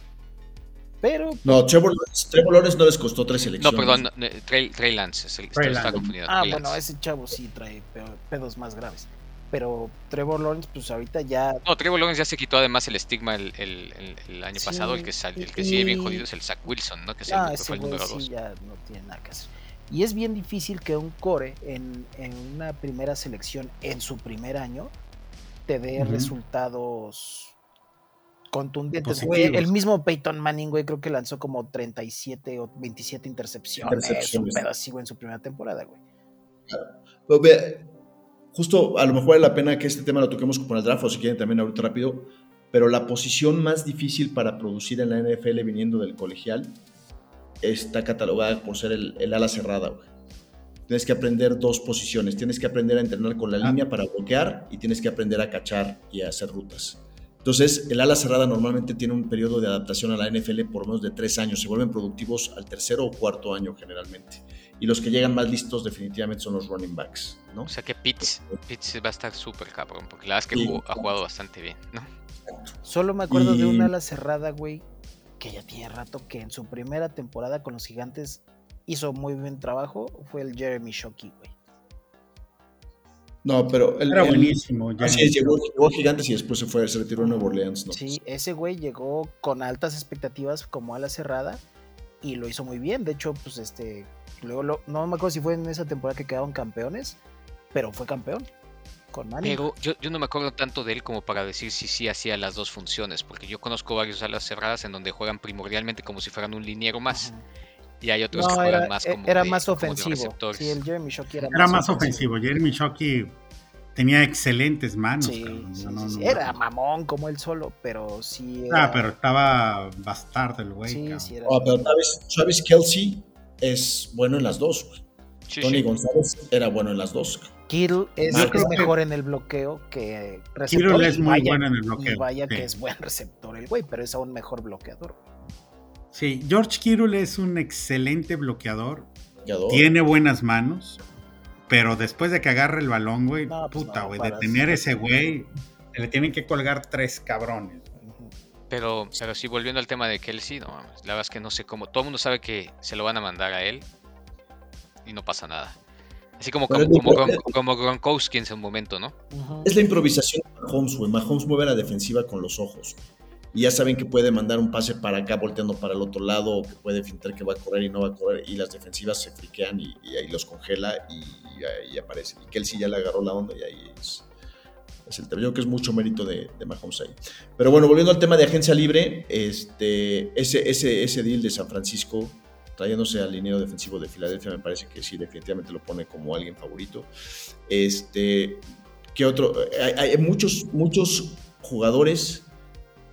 Pero, No, Trevor, Lawrence- Trevor Lawrence no les costó tres No, elecciones. perdón, no, eh, Trey, Trey Lance es el que Trey está Lance. confundido. ah, Trey bueno, Lance. ese chavo sí trae pedos más graves. Pero Trevor Lawrence, pues ahorita ya No, Trevor Lawrence ya se quitó además el estigma el, el- el- el año Sí, pasado. El que, sal- el que y- sigue bien jodido es el Zach Wilson, ¿no? Que es el Ah, que fue el número sí 2. ya no tiene nada que hacer. Y es bien difícil que un core en, en una primera selección en su primer año te dé resultados contundentes. güey. El mismo Peyton Manning, güey, creo que lanzó como 37 o 27 intercepciones. Intercepciones. Un pedo así, güey, en su primera temporada, güey. Pero justo a lo mejor vale la pena que este tema lo toquemos con el draft, o si quieren también ahorita rápido, pero la posición más difícil para producir en la NFL viniendo del colegial está catalogada por ser el, el ala cerrada, güey. Tienes que aprender dos posiciones. Tienes que aprender a entrenar con la Ah. línea para bloquear y tienes que aprender a cachar y a hacer rutas. Entonces, el ala cerrada normalmente tiene un periodo de adaptación a la NFL por menos de tres años. Se vuelven productivos al tercero o cuarto año generalmente. Y los que llegan más listos definitivamente son los running backs, ¿no? O sea que Pitts, Pitts va a estar súper cabrón, porque la verdad es que Sí. jugó- ha jugado bastante bien, ¿no? Solo me acuerdo de una ala cerrada, güey, que ya tiene rato que en su primera temporada con los gigantes hizo muy buen trabajo. Fue el Jeremy Shockey, güey. No, pero el, Era el- buenísimo. Así Jeremy es, llegó, llegó a Gigantes y después se fue, se retiró a Nueva Orleans, ¿no? Sí, ese güey llegó con altas expectativas como ala cerrada y lo hizo muy bien. De hecho, pues este, luego lo- no me acuerdo si fue en esa temporada que quedaron campeones, pero fue campeón con Manning. Pero yo, yo no me acuerdo tanto de él como para decir si sí hacía las dos funciones, porque yo conozco varios alas cerradas en donde juegan primordialmente como si fueran un liniero más. Y hay otros que juegan era, más e- como era de- más ofensivo. receptores. Sí, el Jeremy Shockey era, Era más ofensivo. Jeremy Shockey tenía excelentes manos. Sí, cabrón. sí, No, sí, no, sí. no. Era mamón como él solo, pero sí. Era, Ah, pero estaba bastardo el güey. Sí, cabrón. sí, era. Ah, pero Travis, Travis Kelsey es bueno en las dos. güey. Sí, Tony sí. González era bueno en las dos. Kittle es, Yo es creo que- mejor en el bloqueo que receptor. Kittle es muy vaya- bueno en el Y bloqueo. vaya sí. que es buen receptor el güey, pero es aún mejor bloqueador. Sí, George Kittle es un excelente bloqueador. Tiene buenas manos. Pero después de que agarre el balón, güey, No, pues puta, no, güey, para detener sí. ese güey, le tienen que colgar tres cabrones. Pero, pero sí, volviendo al tema de Kelsey, no la verdad es que no sé cómo. Todo el mundo sabe que se lo van a mandar a él y no pasa nada. Así como, como, como, Gron- como Gronkowski en su momento, ¿no? Es la improvisación de Mahomes, güey. Mahomes mueve la defensiva con los ojos. Y ya saben que puede mandar un pase para acá volteando para el otro lado, o que puede fintar que va a correr y no va a correr. Y las defensivas se friquean y, ahí los congela y, ahí aparece. Y Kelsey ya le agarró la onda y ahí es, es el tema. Yo creo que es mucho mérito de, de Mahomes ahí. Pero bueno, volviendo al tema de agencia libre, este, ese, ese, ese deal de San Francisco, trayéndose al liniero defensivo de Filadelfia, me parece que sí, definitivamente lo pone como alguien favorito. Este, ¿qué otro? Hay, hay muchos, muchos jugadores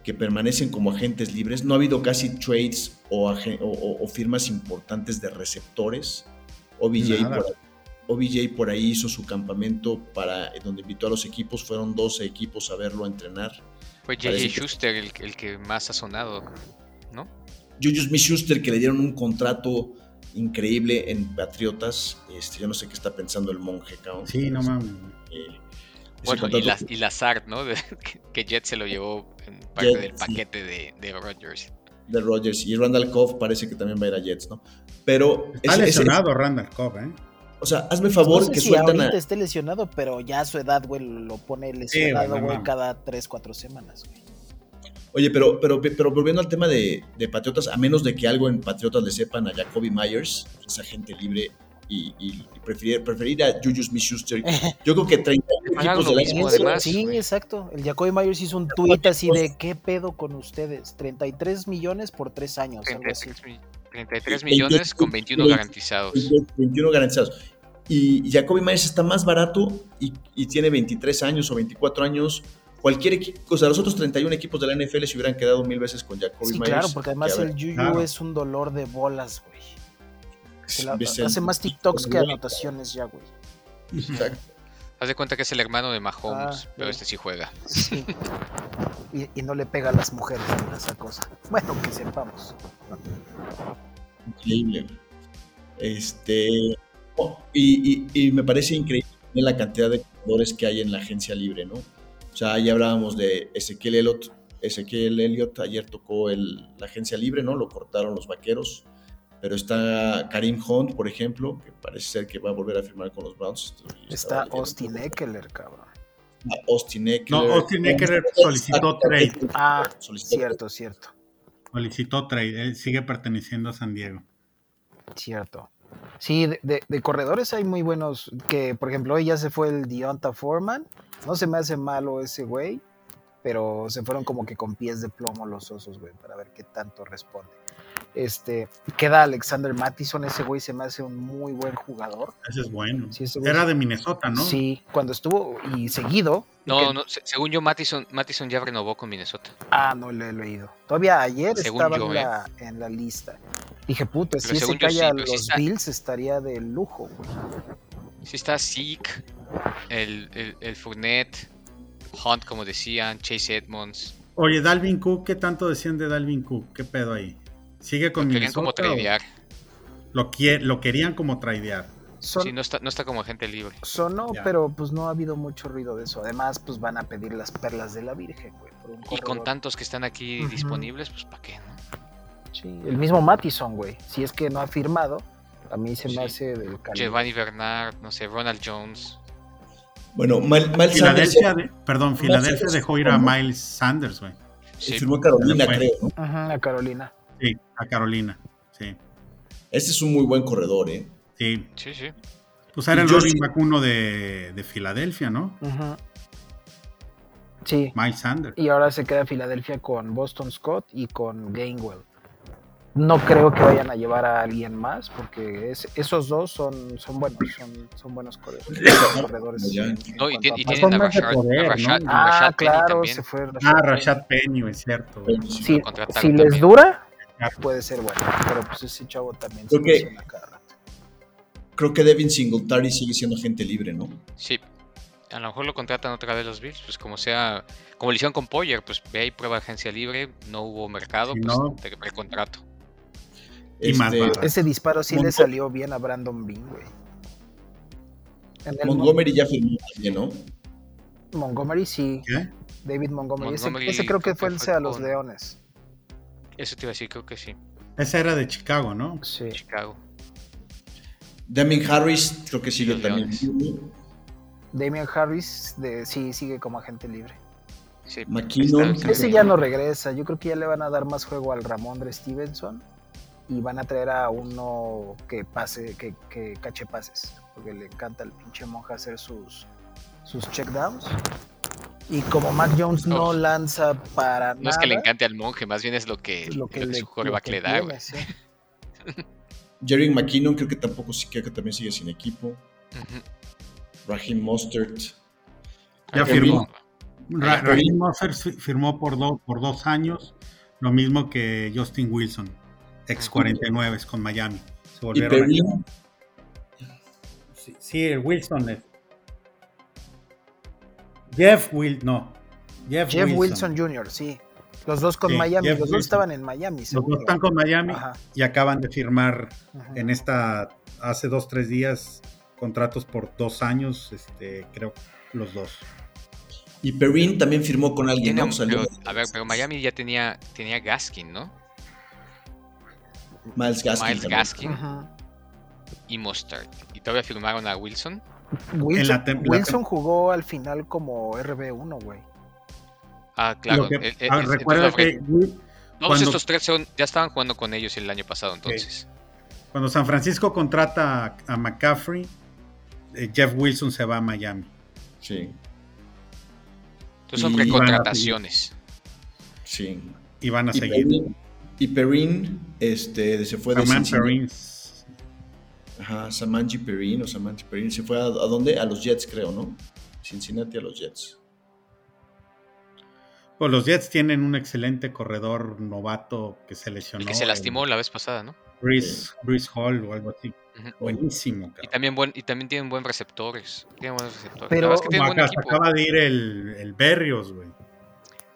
que permanecen como agentes libres. No ha habido casi trades o, firmas importantes de receptores. OBJ Nada. por, ahí- OBJ por ahí hizo su campamento para donde invitó a los equipos. Fueron 12 equipos a verlo a entrenar. Fue J.J. Que- Schuster el, el que más ha sonado, ¿no? Juju Smith-Schuster que le dieron un contrato increíble en Patriotas. Este, yo no sé qué está pensando el monje, cabrón. Sí, no mames. Eh, Bueno, y, la, y Lazard, ¿no? Que Jet se lo llevó en parte del sí. paquete de, de Rodgers. de Rodgers y Randall Cobb parece que también va a ir a Jets, ¿no? Pero Está ese- ese- lesionado Randall Cobb, ¿eh? o sea, hazme favor no sé que si sueltan ahorita a esté lesionado, pero ya a su edad, güey, lo pone lesionado, güey, cada 3, 4 semanas, güey. Oye, pero, pero, pero volviendo al tema de, de Patriotas, a menos de que algo en Patriotas le sepan a Jacoby Myers, esa gente libre, y, y- y preferir, preferir a Juju Smith-Schuster, yo creo que 30 Pagaron equipos lo del mismo, además. sí, güey. exacto. El Jacoby Myers hizo un tweet así de ¿qué pedo con ustedes? 33 millones por 3 años, algo así. 33, mi- 33 millones con 21 garantizados. 21 garantizados. Y Jacoby Myers está más barato y, y tiene 23 años o 24 años. Cualquier equipo, o sea, los otros 31 equipos de la NFL se hubieran quedado mil veces con Jacoby Sí, Myers. claro, porque además el Yuyu claro. es un dolor de bolas, güey. La- hace más TikToks que anotaciones ya, güey. Exacto. Haz de cuenta que es el hermano de Mahomes, Ah, pero este sí juega. Sí. Y, y no le pega a las mujeres ni esa cosa. Bueno, que sepamos. Increíble. Este. oh, y, y- y me parece increíble la cantidad de jugadores que hay en la agencia libre, ¿no? O sea, ya hablábamos de Ezequiel Elliott. Ezequiel Elliott ayer tocó el- la agencia libre, ¿no? Lo cortaron los vaqueros. Pero está Karim Hunt, por ejemplo, que parece ser que va a volver a firmar con los Browns. Está Austin. Eckler, cabrón. Está Austin Eckler. No, Austin Eckler solicitó trade. Ah, Solicitó cierto, cierto. Solicitó trade. Él sigue perteneciendo a San Diego. Cierto. Sí, de, de- de corredores hay muy buenos. Que, por ejemplo, hoy ya se fue el Deonta Foreman. No se me hace malo ese güey, pero se fueron como que con pies de plomo los osos, güey, para ver qué tanto responde. Este, queda Alexander Mattison, ese güey se me hace un muy buen jugador. Ese es bueno. Sí, ese güey Era es- de Minnesota, ¿no? Sí, cuando estuvo y seguido. No, que- no, se- según yo, Mattison, Mattison ya renovó con Minnesota. Ah, no lo he leído. Todavía ayer Según estaba yo, en, la, en la lista. Dije, puta, Pero si ese según yo sí, cae a los está. Bills estaría de lujo, güey. Sí está Zeke, el, el, el Fournette, Hunt, como decían, Chase Edmonds. Oye, Dalvin Cook, ¿qué tanto decían de Dalvin Cook? ¿Qué pedo ahí? ¿Sigue con Lo querían como Minnesota? tradear. Lo, querían como tradear. Son, Sí, no está, no está como agente libre. sonó, Ya. pero pues no ha habido mucho ruido de eso. Además, pues van a pedir las perlas de la Virgen, güey. por un Y con tantos que están aquí disponibles, pues ¿para qué, no? Sí, el mismo Mattison, güey. Si es que no ha firmado, a mí se me hace del calibre. Giovanni Bernard, no sé, Ronald Jones. Bueno, Mal- Miles Sanders de- perdón, Filadelfia dejó ir a. Miles Sanders, güey. Sí, firmó Carolina, Se fue. creo, ¿no? Ajá, a Carolina. A Carolina. Sí, Este es un muy buen corredor, ¿eh? sí. sí, sí. Pues era el yo running sí- back uno de, de Filadelfia, ¿no? Ujú. Sí, Miles Sanders. y ahora se queda Filadelfia con Boston Scott y con Gainwell. No creo que vayan a llevar a alguien más, porque es- esos dos son, son buenos, son, son buenos corredores. No, y, y tienen a Rashad, poder, a Rashad- ¿no? a Ah, Rashad Penny claro, también. se fue Ah, Penny. Rashad Penny, es cierto. Sí. Si, si les también. dura. Puede ser bueno, pero pues ese chavo también se Creo que- lesiona cada rato. Creo que Devin Singletary sigue siendo agente libre, ¿no? Sí. A lo mejor lo contratan otra vez los Bills, pues como sea, como le hicieron con Poyer, pues ve ahí prueba agencia libre, no hubo mercado, Si pues no- te recontrato. Y más Este, barato. Ese disparo sí le salió bien a Brandon Bean, güey. Montgomery ya firmó también, ¿no? Mon- Montgomery sí, ¿Qué? David Montgomery. Ese- Montgomery ese, creo que fue que el fue a los con- Leones. Eso te iba a decir, creo que sí. Esa era de Chicago, ¿no? Sí. Chicago. Damien Harris, creo que sigue también. Damian Harris de, sí sigue como agente libre. Sí. McKinnon. Está- Ese ya no regresa. Yo creo que ya le van a dar más juego al Ramondre Stevenson y van a traer a uno que pase, que, que cache pases, porque le encanta al pinche monja hacer sus sus checkdowns. Y como Mac Jones no lanza para No nada, es que le encante al monje, más bien es lo que, es lo que, lo que le, su coreback le da, güey. sí. Jerry McKinnon creo que tampoco sí- creo que también sigue sin equipo. Ujú. Raheem Mostert. Ya firmó. Ra-. Raheem Mostert fi- firmó por, do- por dos años, lo mismo que Justin Wilson, ex Ujú. 49 con Miami. Se Y volvieron a- Perrin. Sí, sí, el Wilson es. Jeff Will, no. Jeff, Jeff Wilson. Wilson. Jr., sí. Los dos con Sí, Miami, Jeff los dos estaban en Miami, Los dos están con Miami Ajá, y acaban de firmar ajá. en esta, hace dos, tres días, contratos por dos años, este, creo, los dos. Y Perrin también firmó con alguien, ¿no? pero- a ver, pero Miami ya tenía, tenía Gaskin, ¿no? Miles Gaskin. Miles. Gaskin y Mustard. Y todavía firmaron a Wilson. Wilson, la jugó al final como RB1, güey. Ah, claro. Que- el- el- ah, recuerda que Todos cuando- estos tres son, ya estaban jugando con ellos el año pasado, entonces. cuando San Francisco contrata a, a McCaffrey, eh, Jeff Wilson se va a Miami. Sí, Entonces son Y recontrataciones. sí. Y van a Y seguir. Perrin, y Perrin, este, se fue de Cincinnati. Perrin. Ajá, Samanji Perrin o Samanji Perrin. Se fue a, a dónde? A los Jets, creo, ¿no? Cincinnati a los Jets. Pues los Jets tienen un excelente corredor novato que se lesionó. El que se lastimó la vez pasada, ¿no? Bruce, Bruce Hall o algo así. Buenísimo, Y cabrón. también, buen, y también tienen buen receptores. Tienen buenos receptores. Pero- es que tienen buen equipo. acaba de ir el, el Berrios, güey.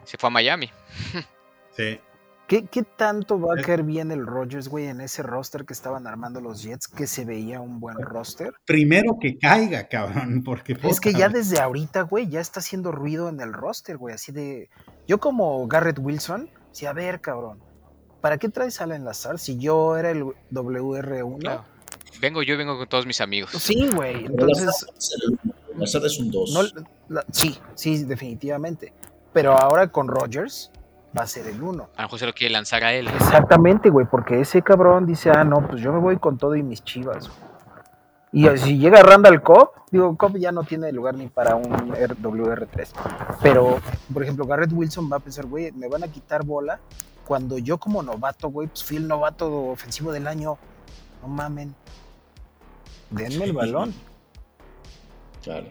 Se fue a Miami. Sí. ¿Qué, qué tanto va a caer bien el Rodgers, güey, en ese roster que estaban armando los Jets, que se veía un buen roster? Primero que caiga, cabrón, porque... Es que ya desde ahorita, güey, ya está haciendo ruido en el roster, güey, así de... Yo como Garrett Wilson, sí, a ver, cabrón, ¿para qué traes a Alan Lazar si yo era el WR1? Claro. Vengo yo, vengo con todos mis amigos. Sí, güey, entonces... Lazard es un 2. No, la- sí, sí, definitivamente. Pero ahora con Rodgers va a ser el uno. A lo mejor se lo quiere lanzar a él. Exactamente, güey, porque ese cabrón dice, ah, no, pues yo me voy con todo y mis chivas. Y si llega Randall Cobb, digo, Cobb ya no tiene lugar ni para un R- WR3. Pero, por ejemplo, Garrett Wilson va a pensar, güey, me van a quitar bola cuando yo como novato, güey, pues fui el novato ofensivo del año. No mamen. Denme el balón. Claro.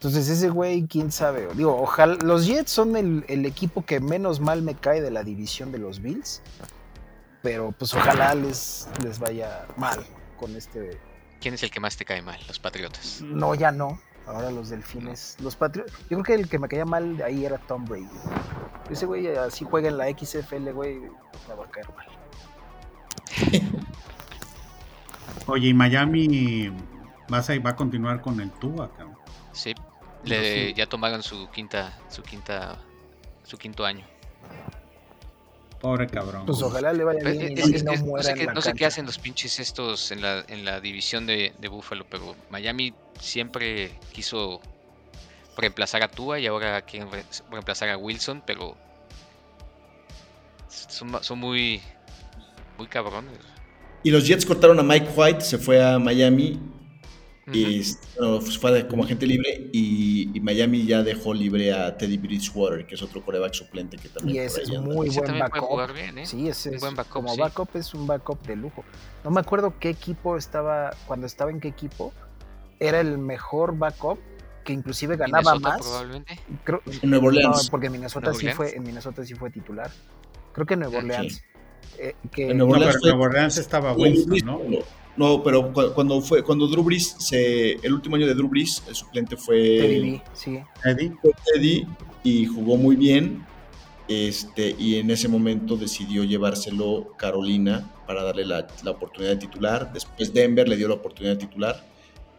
Entonces ese güey, quién sabe. Digo, ojalá. Los Jets son el, el equipo que menos mal me cae de la división de los Bills. Pero pues ojalá les, les vaya mal con este. ¿Quién es el que más te cae mal? Los Patriotas. No, ya no. Ahora los delfines. Los Patriots. Yo creo que el que me caía mal de ahí era Tom Brady. Ese güey así juega en la XFL, güey. Me va a caer mal. Oye, y Miami vas a, va a continuar con el Tua, cabrón. Sí. Le, Sí. Ya tomaron su quinta, su quinta, su quinto año. Pobre cabrón. Pues ojalá le vaya bien y es- no, es- sé en qué, la no sé qué hacen los pinches estos en la, en la división de, de Buffalo, pero Miami siempre quiso reemplazar a Tua y ahora quieren re- reemplazar a Wilson, pero son, son muy, muy cabrones. Y los Jets cortaron a Mike White, se fue a Miami y bueno, pues, fue como agente libre y, y Miami ya dejó libre a Teddy Bridgewater, que es otro coreback suplente que también Y ese es anda. muy Ese buen backup. jugar bien, ¿eh? Sí, ese Un es buen backup, como sí. backup es un backup de lujo. No me acuerdo qué equipo estaba, cuando estaba en qué equipo, era el mejor backup, que inclusive ganaba Minnesota, más. probablemente. Creo- En Nueva Orleans. No, porque en Minnesota ¿Nueva sí Orleans? fue, en Minnesota sí fue titular. Creo que en Nueva Ah, Orleans. Eh, que En Nueva No, Orleans fue- Nueva Orleans estaba Winston, ¿no? No, pero cu- cuando fue cuando Drew Brees se el último año de Drew Brees, el suplente fue Teddy sí. Eddie. fue Teddy y jugó muy bien. Este, y en ese momento decidió llevárselo Carolina para darle la, la oportunidad de titular. Después Denver le dio la oportunidad de titular,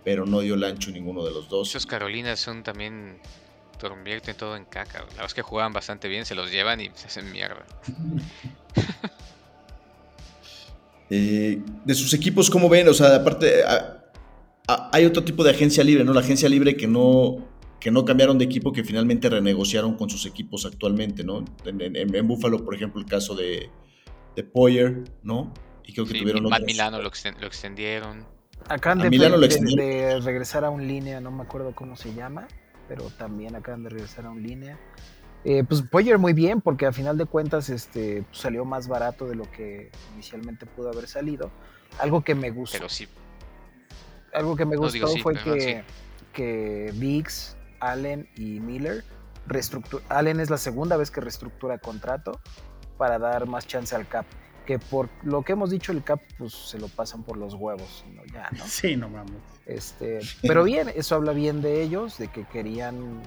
pero no dio el ancho ninguno de los dos. Esos Carolinas son también convierten todo en caca. La verdad es que juegan bastante bien, se los llevan y se hacen mierda. Eh, de sus equipos, ¿cómo ven? O sea, aparte, a- a- hay otro tipo de agencia libre, ¿no? La agencia libre que no, que no cambiaron de equipo, que finalmente renegociaron con sus equipos actualmente, ¿no? En, en, en Buffalo, por ejemplo, el caso de, de Poyer, ¿no? Y creo que Sí, tuvieron otros- Milano lo, exten- lo extendieron. Acaban A de, Milano lo de- extendieron. de regresar a un línea, no me acuerdo cómo se llama, pero también acaban de regresar a un línea. Eh, pues Poyer muy bien, porque a final de cuentas este, pues, salió más barato de lo que inicialmente pudo haber salido. Algo que me gustó, Pero sí, algo que me No, gustó sí, fue que, sí. que Diggs, Allen y Miller Allen es la segunda vez que reestructura contrato para dar más chance al cap. Que por lo que hemos dicho, el cap pues se lo pasan por los huevos, ¿no? ya, ¿no? Sí, no mames. Este, pero bien, eso habla bien de ellos, de que querían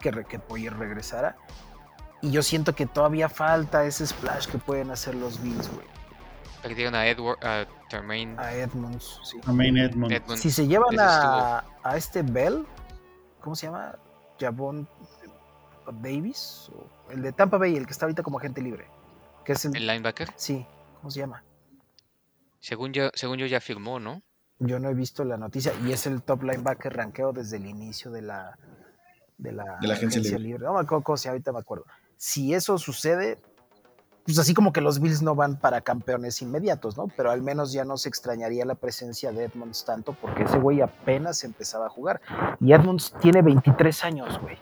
que, re- que Poyer regresara. Y yo siento que todavía falta ese splash que pueden hacer los Bills, güey. perdieron a Edward, a Termaine A Edmonds, sí. Romain Edmonds. Edmonds. Si se llevan a, a este Bell, ¿cómo se llama? Javon Davis, o el de Tampa Bay, el que está ahorita como agente libre. Que es el, El linebacker, sí, ¿cómo se llama? según yo, según yo ya firmó, ¿no? Yo no he visto la noticia y es el top linebacker ranqueo desde el inicio de la, de la, De la agencia libre. No me acuerdo cómo se llama, ahorita me acuerdo. Si eso sucede, pues así como que los Bills no van para campeones inmediatos, ¿no? Pero al menos ya no se extrañaría la presencia de Edmonds tanto porque ese güey apenas empezaba a jugar. Y Edmonds tiene 23 años, güey.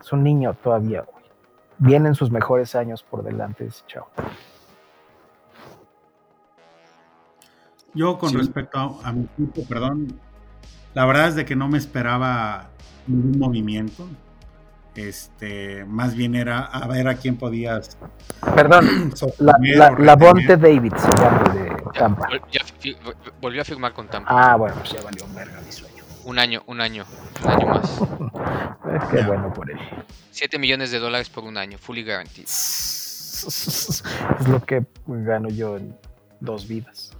Es un niño todavía, güey. Vienen sus mejores años por delante de ese chavo. Yo con respecto a, a, mi equipo, perdón, la verdad es de que no me esperaba ningún movimiento. Este, más bien era a ver a quién podías. Perdón, la, la, la Bonte David se llama de Tampa. Ya, volvió a firmar con Tampa. Ah, bueno, pues ya valió un verga mi sueño. Un año, un año, un año más. Qué bueno por él. 7 millones de dólares por un año, fully guaranteed. Es lo que gano yo en dos vidas.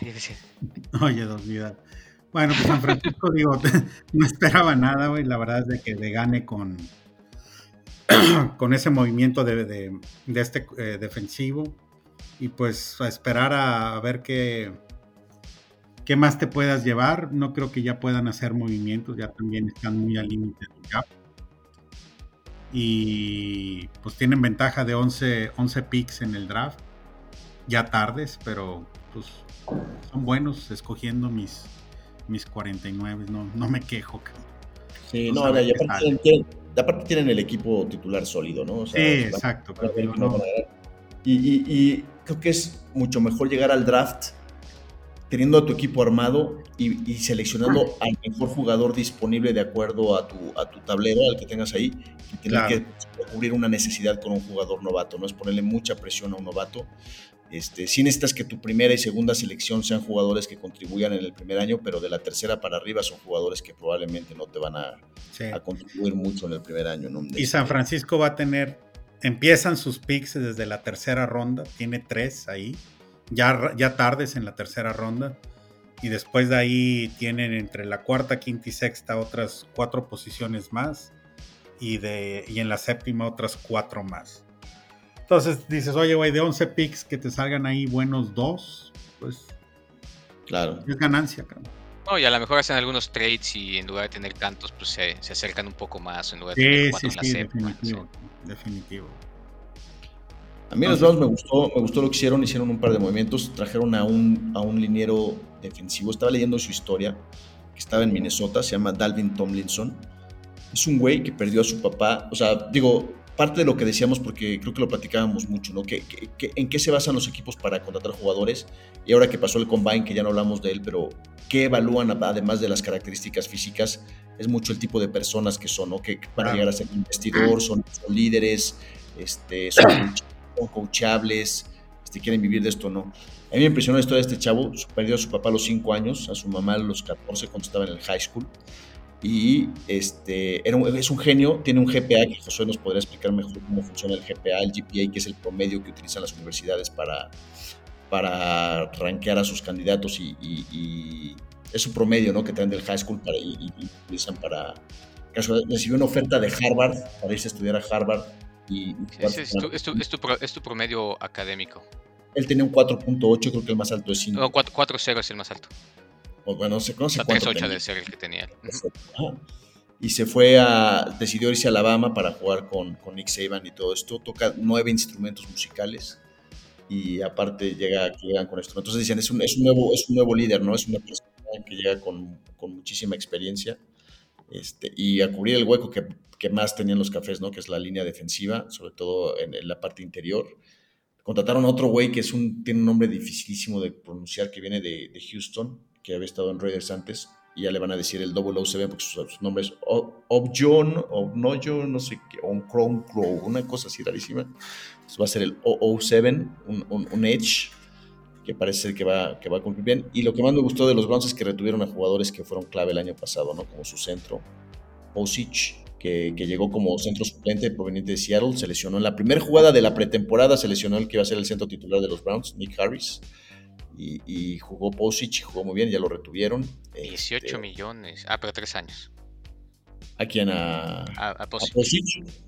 Oye, dos vidas. Bueno, pues San Francisco, digo, no esperaba nada, güey. La verdad es de que le gane con, con ese movimiento de, de, este eh, defensivo. Y pues a esperar a, ver qué, qué más te puedas llevar. No creo que ya puedan hacer movimientos, ya también están muy al límite del cap. Y pues tienen ventaja de 11, 11 picks en el draft. Ya tardes, pero pues son buenos escogiendo mis, mis 49, no, no me quejo. Sí, no, no y aparte tienen, aparte tienen, el equipo titular sólido, ¿no? O sea, sí, exacto. Pero digo, no. y, y, y, creo que es mucho mejor llegar al draft teniendo a tu equipo armado y, y, seleccionando al mejor jugador disponible de acuerdo a tu, a tu tablero, al que tengas ahí, y tener claro. que cubrir una necesidad con un jugador novato, no es ponerle mucha presión a un novato. Este, sí necesitas que tu primera y segunda selección sean jugadores que contribuyan en el primer año, pero de la tercera para arriba son jugadores que probablemente no te van a, sí. a contribuir mucho en el primer año. ¿no? Y San Francisco va a tener, empiezan sus picks desde la tercera ronda, tiene tres ahí, ya, ya tardes en la tercera ronda, y después de ahí tienen entre la cuarta, quinta y sexta otras cuatro posiciones más, y, de, y en la séptima otras cuatro más. Entonces dices, oye, güey, de 11 picks que te salgan ahí buenos dos, pues. Claro. Es ganancia, cabrón. No, y a lo mejor hacen algunos trades y en lugar de tener tantos, pues se, se acercan un poco más. En lugar de tener sí, sí, sí, definitivo, sí. definitivo. A mí los Browns me gustó, me gustó lo que hicieron, hicieron un par de movimientos, trajeron a un, a un liniero defensivo, estaba leyendo su historia, que estaba en Minnesota, se llama Dalvin Tomlinson. Es un güey que perdió a su papá, o sea, digo, parte de lo que decíamos, porque creo que lo platicábamos mucho, ¿no? ¿Qué, qué, qué, en qué se basan los equipos para contratar jugadores? Y ahora que pasó el combine, que ya no hablamos de él, pero ¿qué evalúan además de las características físicas? Es mucho el tipo de personas que son, ¿no? Que van a llegar a ser investidor, son, son líderes, este, son, son coachables, este, quieren vivir de esto, ¿no? A mí me impresionó la historia de este chavo, perdió a su papá a los 5 años, a su mamá a los 14 cuando estaba en el high school y este, era un, es un genio, tiene un GPA que Josué nos podría explicar mejor cómo funciona el GPA, el GPA, que es el promedio que utilizan las universidades para, para rankear a sus candidatos y, y, y es un promedio ¿no? que traen del high school para, y, y, utilizan para... Recibió una oferta de Harvard para irse a estudiar a Harvard. Y, es, tu, es, tu, es, promedio académico. Él tenía un 4.8, creo que el más alto es 5. No, 4.0 es el más alto bueno, no sé, no sé cuánto 3.8 debe ser el que tenía. Y se fue a, decidió irse a Alabama para jugar con, con Nick Saban y todo esto. Toca nueve instrumentos musicales y aparte llega, llegan con esto. Entonces dicen, es un, es un, nuevo, es un nuevo líder, ¿no? Es una persona que llega con, con muchísima experiencia este, y a cubrir el hueco que, que, más tenían los cafés, ¿no? Que es la línea defensiva, sobre todo en, en la parte interior. Contrataron a otro güey que es un, tiene un nombre dificilísimo de pronunciar, que viene de, de Houston, que había estado en Raiders antes, y ya le van a decir el 007 porque su, nombre es Objon, Obnoyo, no sé qué, On Crown Crow, una cosa así rarísima. Entonces va a ser el 007, un, un, un Edge, que parece ser que va, que va a cumplir bien. Y lo que más me gustó de los Browns es que retuvieron a jugadores que fueron clave el año pasado, ¿no? Como su centro, Posich, que, que, llegó como centro suplente proveniente de Seattle, se lesionó en la primera jugada de la pretemporada, se lesionó el que iba a ser el centro titular de los Browns, Nick Harris y, y jugó Posich, jugó muy bien, ya lo retuvieron. 18 este, millones, ah, pero tres años. ¿A quién? A, a.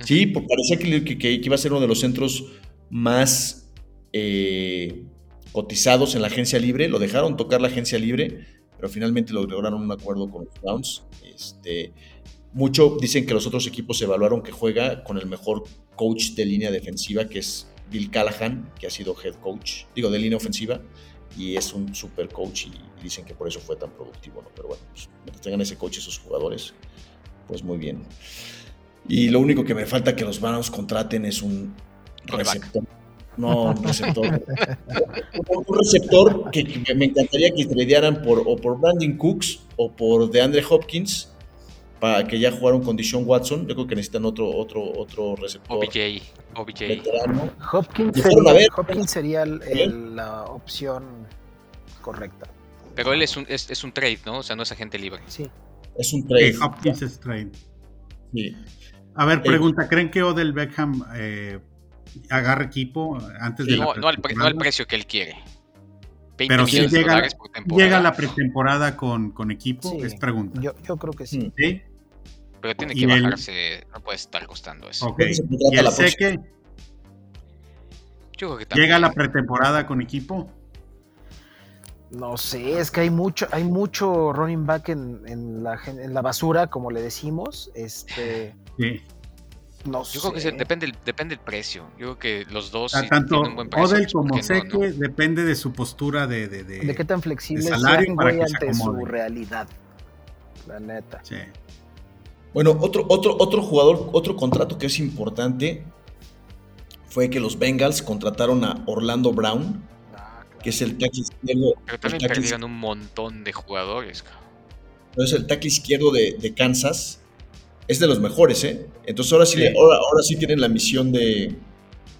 Sí, pues parecía que, que, que, iba a ser uno de los centros más eh, cotizados en la agencia libre. Lo dejaron tocar la agencia libre, pero finalmente lograron un acuerdo con los Browns. Este, mucho dicen que los otros equipos evaluaron que juega con el mejor coach de línea defensiva, que es Bill Callahan, que ha sido head coach, digo, de línea ofensiva y es un super coach y, y, dicen que por eso fue tan productivo, ¿no? Pero bueno, pues, mientras tengan ese coach y esos jugadores, pues muy bien. Y lo único que me falta que los Browns contraten es un receptor, No, un receptor. un receptor que, que me encantaría que tradearan por, o por Brandon Cooks o por DeAndre Hopkins para que ya jugaron con Dishon Watson. Yo creo que necesitan otro, otro, otro receptor. OBJ, OBJ. veterano. Hopkins sería, ver. Hopkins sería el- el- la opción correcta. Pero él es un, es, es un trade, ¿no? O sea, no es agente libre. Sí. Es un trade. Hopkins es trade. Sí. A ver, pregunta, ¿creen que Odell Beckham eh, agarre equipo antes de la No, no, al, pre- no al precio que él quiere. 20 Pero si de llega, dólares por temporada. llega la pretemporada con, con equipo, Sí. es pregunta. Yo, yo creo que sí. ¿Sí? Pero tiene que el- bajarse, no puede estar costando eso. Ok. Creo que se contrata ¿Y el Seque Yo creo que también. llega la pretemporada con equipo? No sé, es que hay mucho, hay mucho running back en, en la, gen- en la basura, como le decimos. Este, Sí. No Yo creo que se- depende, el, depende el precio. Yo creo que los dos O sea, sí tanto tienen un buen precio. Odell pues, ¿por como no, Seque no? depende de su postura de... de, de- de qué tan flexible se ante su realidad. La neta. Sí. Bueno, otro, otro, otro jugador, otro contrato que es importante fue que los Bengals contrataron a Orlando Brown, Ah, claro. que es el tackle izquierdo, Pero también tackle, perdieron un montón de jugadores. cabrón. es el tackle izquierdo de, de Kansas. Es de los mejores, ¿eh? Entonces ahora sí, Sí. le- ahora, ahora sí tienen la misión de,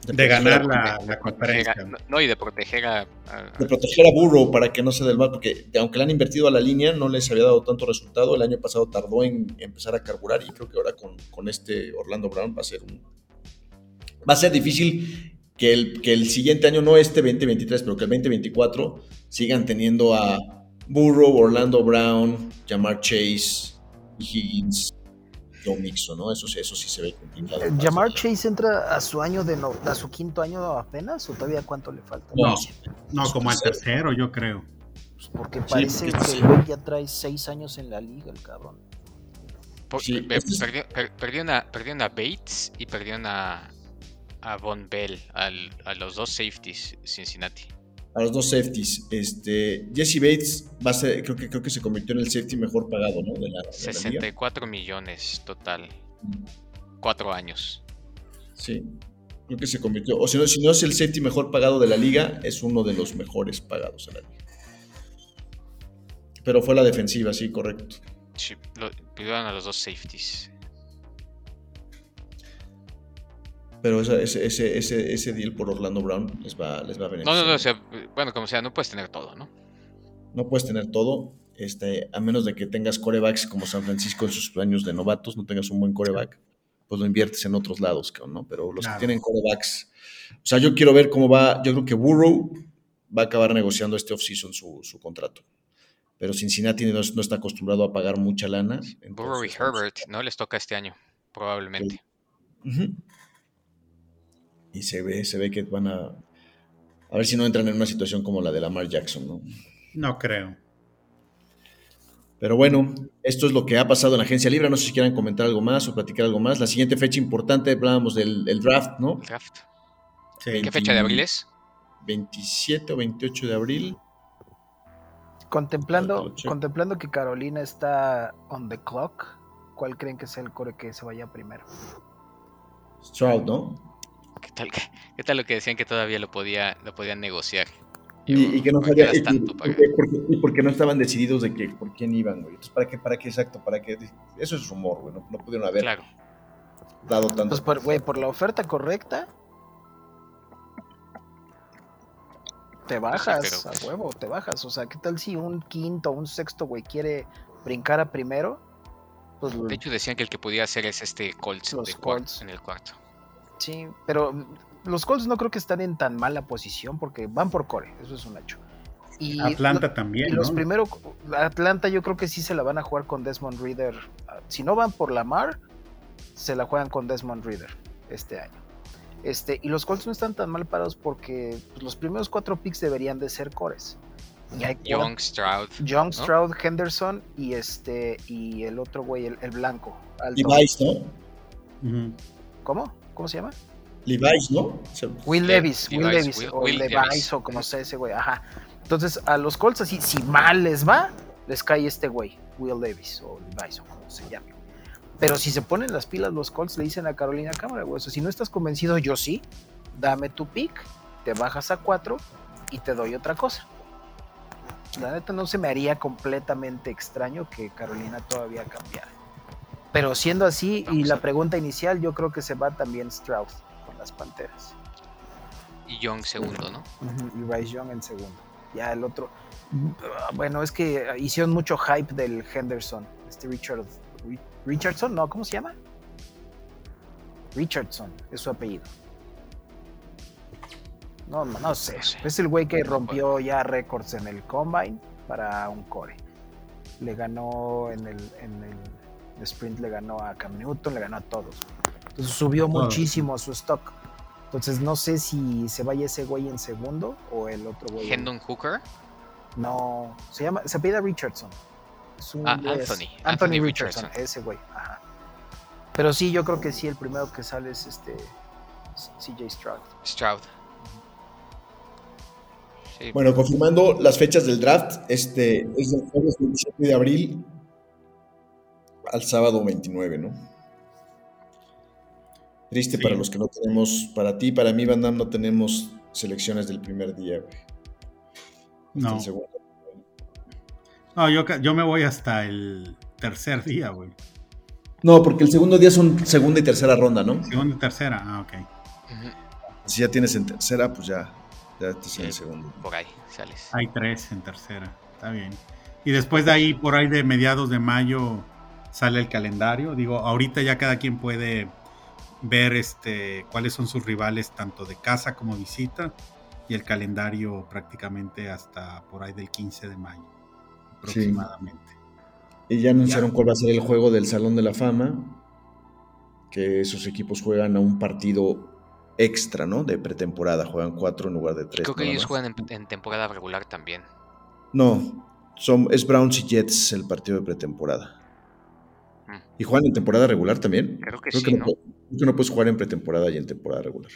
De ganar la, la conferencia. no, no, y de proteger a. a- de proteger a Burrow para que no se del mal, porque aunque le han invertido a la línea, no les había dado tanto resultado. El año pasado tardó en empezar a carburar y creo que ahora con, con este Orlando Brown va a ser un. Va a ser difícil que el, que el siguiente año, no este 2023, pero que el 2024 sigan teniendo a Burrow, Orlando Brown, Jamar Chase y Higgins, Joe Mixon, ¿no? Eso, sí- eso sí se ve complicado. Eh, ¿Jamar Chase entra a su año de no, a su quinto año apenas o todavía cuánto le falta? No, No, como al tercero, yo creo. Pues porque parece porque que el ya trae seis años en la liga, el cabrón. por- Sí, pe- este es- perdió, per- perdieron a, perdieron a Bates y perdieron a, a Von Bell, al- a los dos safeties Cincinnati. A los dos safeties. Este, Jesse Bates va a ser, creo que, creo que se convirtió en el safety mejor pagado, ¿no? De la, de la liga. 64 millones total. Cuatro años. Sí. Creo que se convirtió. O si no, si no es el safety mejor pagado de la liga, es uno de los mejores pagados de la liga. Pero fue la defensiva, sí, correcto. Sí, lo- pidieron a los dos safeties. Pero esa- ese, ese, ese, ese deal por Orlando Brown les va, les va a No, beneficiar. no, no, o sea, bueno, como sea, no puedes tener todo, ¿no? No puedes tener todo, este, a menos de que tengas corebacks como San Francisco en sus años de novatos, no tengas un buen coreback, pues lo inviertes en otros lados, ¿no? Pero los Claro. que tienen corebacks, o sea, yo quiero ver cómo va, yo creo que Burrow va a acabar negociando este offseason su, su contrato. Pero Cincinnati no, no está acostumbrado a pagar mucha lana. Burrow y Herbert, ¿no? Les toca este año, probablemente. Ujú. Y se ve, se ve que van a. A ver si no entran en una situación como la de Lamar Jackson, ¿no? No creo. Pero bueno, esto es lo que ha pasado en la agencia libre. No sé si quieran comentar algo más o platicar algo más. La siguiente fecha importante, hablábamos del el draft, ¿no? El draft. Sí. ¿Qué fecha de abril es? 27 o 28 de abril. Contemplando, contemplando que Carolina está on the clock, ¿cuál creen que es el core que se vaya primero? Stroud, ¿no? ¿Qué tal, qué tal lo que decían que todavía lo, podía, lo podían negociar? Y, y que no ¿por qué sabía, y, tanto y- porque, y porque no estaban decididos de que por quién iban, güey. Entonces, ¿para qué, para qué exacto? ¿Para qué? Eso es rumor, güey. No, no pudieron haber Claro. dado tanto. Pues, por, güey, por la oferta correcta, te bajas pero- a huevo, te bajas. O sea, ¿qué tal si un quinto o un sexto, güey, quiere brincar a primero? Pues De hecho, decían que el que podía hacer es este Colts Los de cuarto- Colts. en el cuarto. Sí, pero mm, los Colts no creo que están en tan mala posición porque van por core, eso es un hecho. Y Atlanta lo- también, Y los ¿no? primeros, Atlanta yo creo que sí se la van a jugar con Desmond Reader. Si no van por Lamar, se la juegan con Desmond Reader este año. Este, y los Colts no están tan mal parados porque pues, los primeros cuatro picks deberían de ser cores. Y hay cuatro- Young, Stroud. Young, ¿no? Stroud, Henderson y este y el otro güey, el, el blanco. ¿Cómo? ¿Cómo se llama? Levi's, ¿no? Will Levis, Will Levi's, o Will Levis, Levis. o como sea ese güey, ajá. Entonces, a los Colts así, si mal les va, les cae este güey, Will Levis, o Levis, o como se llame. Pero si se ponen las pilas los Colts, le dicen a Carolina Cámara, güey, o sea, si no estás convencido, yo sí, dame tu pick te bajas a 4 y te doy otra cosa. La neta no se me haría completamente extraño que Carolina todavía cambiara. Pero siendo así, y la pregunta inicial, yo creo que se va también Strauss con las Panteras. Y Young segundo, ¿no? Y Rice Young en segundo. Ya el otro. ah, Bueno, es que hicieron mucho hype del Henderson. Este Richard. Ri- Richardson, no, ¿cómo se llama? Richardson es su apellido. No, no, no sé. No sé. Es el güey que rompió ya récords en el combine para un core. Le ganó en el, en el sprint, le ganó a Cam Newton, le ganó a todos. Entonces subió Todos. muchísimo su stock. Entonces no sé si se vaya ese güey en segundo o el otro güey. en- Hendon Hooker. No, se llama, se apellida Richardson. Es un Ah. Anthony, Anthony, Anthony Richardson, Richardson. ese güey. Ajá. Pero sí, yo creo que sí, el primero que sale es este CJ Stroud. Stroud. Sí, Bueno, confirmando las fechas del draft, este es del jueves 27 de abril al sábado 29, ¿no? Triste Sí. para los que no tenemos, para ti, para mí, Van Damme, no tenemos selecciones del primer día, güey. Hasta No. el segundo. No, yo, yo me voy hasta el tercer día, güey. No, porque el segundo día son segunda y tercera ronda, ¿no? Segunda y tercera, ah, ok. Si ya tienes en tercera, pues ya, ya estás en el Sí. segundo. por ahí sales. Hay tres en tercera, está bien. Y después de ahí, por ahí de mediados de mayo, sale el calendario. Digo, ahorita ya cada quien puede ver este cuáles son sus rivales, tanto de casa como visita, y el calendario prácticamente hasta por ahí del 15 de mayo, aproximadamente. Y ya anunciaron cuál va a ser el juego del Salón de la Fama, que esos equipos juegan a un partido extra, ¿no? De pretemporada, juegan cuatro en lugar de tres. Creo que ellos más. juegan en, en temporada regular también. No, son, es Browns y Jets el partido de pretemporada. ¿Y juegan en temporada regular también? Creo que sí, no, ¿no? creo que no puedes jugar en pretemporada y en temporada regular.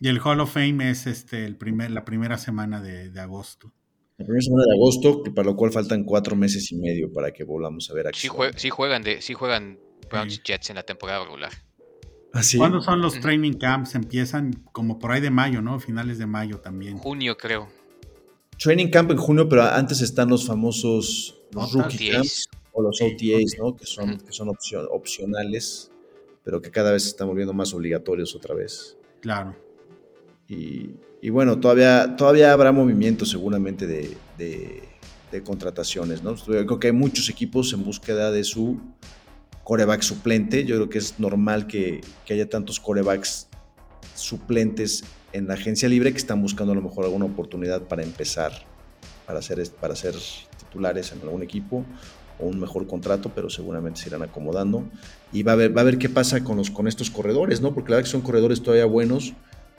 Y el Hall of Fame es este el primer, la primera semana de, de agosto. La primera semana de agosto, que para lo cual faltan cuatro meses y medio para que volvamos a ver Sí, jue- sí juegan de, sí juegan Browns Sí. Jets en la temporada regular. ¿Ah, sí? ¿Cuándo son los training camps? Empiezan como por ahí de mayo, ¿no? Finales de mayo también. Junio creo. Training camp en junio, pero antes están los famosos los Notas. rookie camps. O los OTAs, ¿no? Que son, que son opcio- opcionales, pero que cada vez se están volviendo más obligatorios otra vez. Claro. Y, y bueno, todavía, todavía habrá movimiento seguramente de, de- de contrataciones, ¿no? Yo creo que hay muchos equipos en búsqueda de su coreback suplente. Yo creo que es normal que, que haya tantos corebacks suplentes en la agencia libre que están buscando a lo mejor alguna oportunidad para empezar, para ser, para ser titulares en algún equipo o un mejor contrato, pero seguramente se irán acomodando. Y va a ver, va a ver qué pasa con, los, con estos corredores, ¿no? Porque la verdad que son corredores todavía buenos,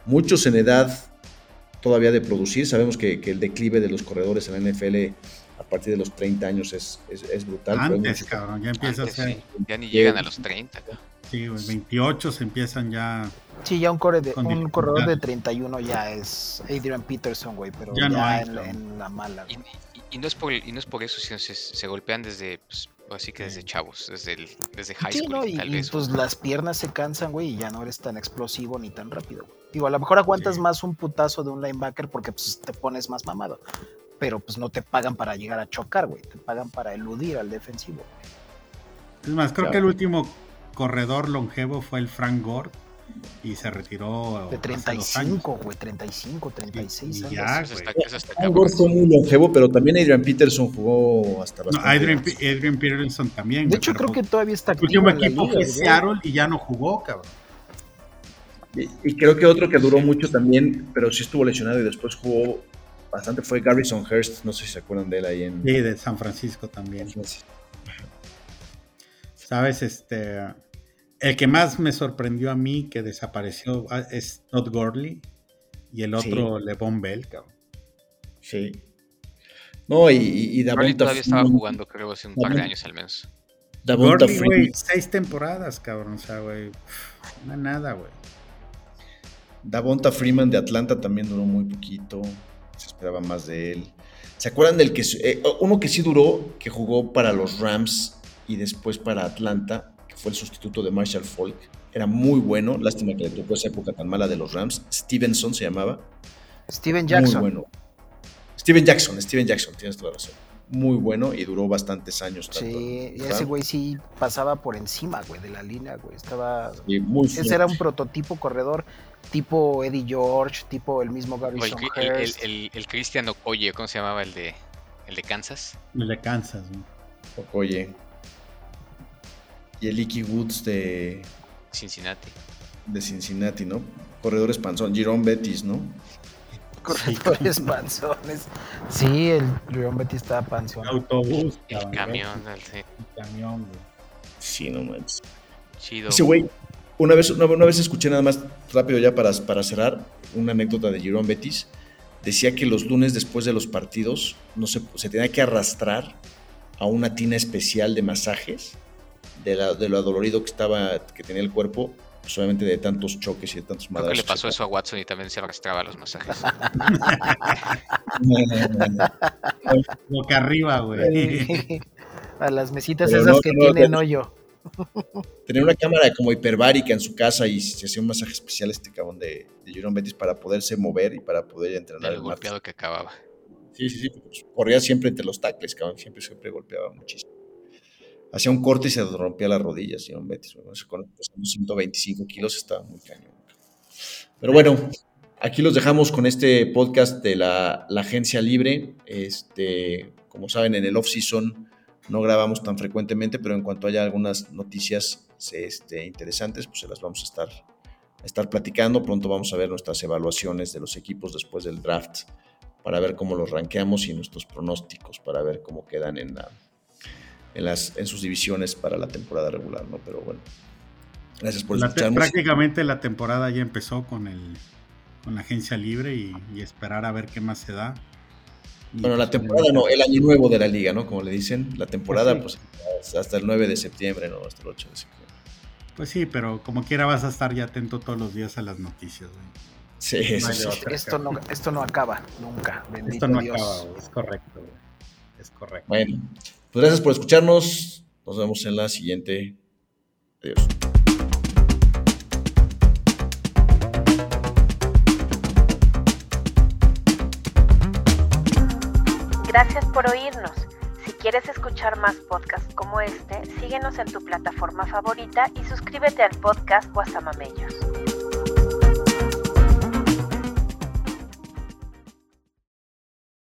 muchos en edad todavía de producir. Sabemos que, que el declive de los corredores en la NFL a partir de los 30 años es, es, es brutal. Antes, cabrón, ya empieza Antes, a ser. sí. Ya ni llegan a los 30. Sí, güey, 28 se empiezan ya. Sí, ya un, core de, un corredor de dificultades. 31 ya es Adrian Peterson, güey, pero Ya ya, no hay, en, la- cabrón. en la mala. Y. y- no es por, y no es por eso, sino se, se golpean desde, pues, así que desde chavos, desde, el, desde high Sí, school, ¿no? Y, tal y, vez. pues las piernas se cansan, güey, y ya no eres tan explosivo ni tan rápido. güey. Digo, a lo mejor aguantas Sí. más un putazo de un linebacker porque pues, te pones más mamado. Pero pues no te pagan para llegar a chocar, güey. Te pagan para eludir al defensivo. Es más, creo Claro. que el último corredor longevo fue el Frank Gore y se retiró. De hace dos años. 35, güey, 35, 36 Y años. ya, Eso güey. está, eso está muy longevo, pero también Adrian Peterson jugó hasta No, bastante. Adrian, Pe- Adrian Peterson también. De hecho, creo que todavía está El activo último en la equipo fue. Seattle y ya no jugó, cabrón. Y, y creo que otro que duró mucho también, pero sí estuvo lesionado y después jugó bastante fue Garrison Hurst. No sé si se acuerdan de él ahí en. Sí, de San Francisco también. Sabes, este. El que más me sorprendió a mí que desapareció ah, es Todd Gurley y el otro Levon Bell, cabrón. Sí. No, y, y, y Gurley Davonta todavía estaba jugando, creo, hace un par de años al menos. Davonta Gurley, Freeman. güey, seis temporadas, cabrón. O sea, güey. No nada, güey. Davonta Freeman de Atlanta también duró muy poquito. Se esperaba más de él. ¿Se acuerdan del que eh, uno que sí duró, que jugó para los Rams y después para Atlanta, fue el sustituto de Marshall Falk. Era muy bueno, lástima que le tocó esa época tan mala de los Rams. Stevenson se llamaba. Steven Jackson. Muy bueno. Steven Jackson, Steven Jackson, tienes toda razón. Muy bueno y duró bastantes años. Sí, y ese güey sí pasaba por encima, güey, de la línea, güey. Estaba. Sí, muy ese era un prototipo corredor tipo Eddie George, tipo el mismo Gary el, el, el, el, Christian Okoye, ¿cómo se llamaba el de, el de Kansas? El de Kansas, güey. Okoye. Y el Icky Woods de. Cincinnati. De Cincinnati, ¿no? Corredores panzón. Jerome Bettis, ¿no? corredores panzones. Sí, el León Betis estaba panzón. Autobús. El camión, el, sí. el camión, güey. Sí, no manches. Chido. Ese güey, una vez, una, una, vez escuché nada más rápido ya para, para cerrar una anécdota de Jerome Betis. Decía que los lunes después de los partidos no se, se tenía que arrastrar a una tina especial de masajes de, la, de lo adolorido que estaba, que tenía el cuerpo pues obviamente de tantos choques y de tantos madrazos. Creo que le pasó eso a Watson y también se arrastraba los masajes. Boca arriba, güey. A las mesitas Pero esas no, que no, tienen hoyo. Tener una cámara como hiperbárica en su casa y se hacía un masaje especial este cabrón de, de Jerome Betis para poderse mover y para poder entrenar. El golpeado que acababa. Sí, sí, sí. Pues, corría siempre entre los tacles, cabrón. Siempre, siempre golpeaba muchísimo hacía un corte y se rompía las rodillas, John Betis. Con 125 kilos estaba muy cañón. Pero bueno, aquí los dejamos con este podcast de la, la agencia libre. Este, como saben, en el off-season no grabamos tan frecuentemente, pero en cuanto haya algunas noticias este, interesantes, pues se las vamos a estar, a estar platicando. Pronto vamos a ver nuestras evaluaciones de los equipos después del draft para ver cómo los ranqueamos y nuestros pronósticos para ver cómo quedan en la, en, las, en sus divisiones para la temporada regular, ¿no? Pero bueno, gracias por escucharnos. Prácticamente la temporada ya empezó con, el, con la agencia libre y, y esperar a ver qué más se da. Bueno, la temporada no, el año nuevo de la liga, ¿no? Como le dicen, la temporada pues, sí. pues hasta el 9 de septiembre, ¿no? Hasta el 8 de septiembre. Pues sí, pero como quiera vas a estar ya atento todos los días a las noticias, güey. Sí, no sí, sí. Esto, no, esto no acaba nunca. Bendito esto no Dios. acaba, güey. es correcto. Güey. Es correcto. Bueno, pues gracias por escucharnos. Nos vemos en la siguiente. Adiós. Gracias por oírnos. Si quieres escuchar más podcasts como este, síguenos en tu plataforma favorita y suscríbete al podcast Guasamamellos.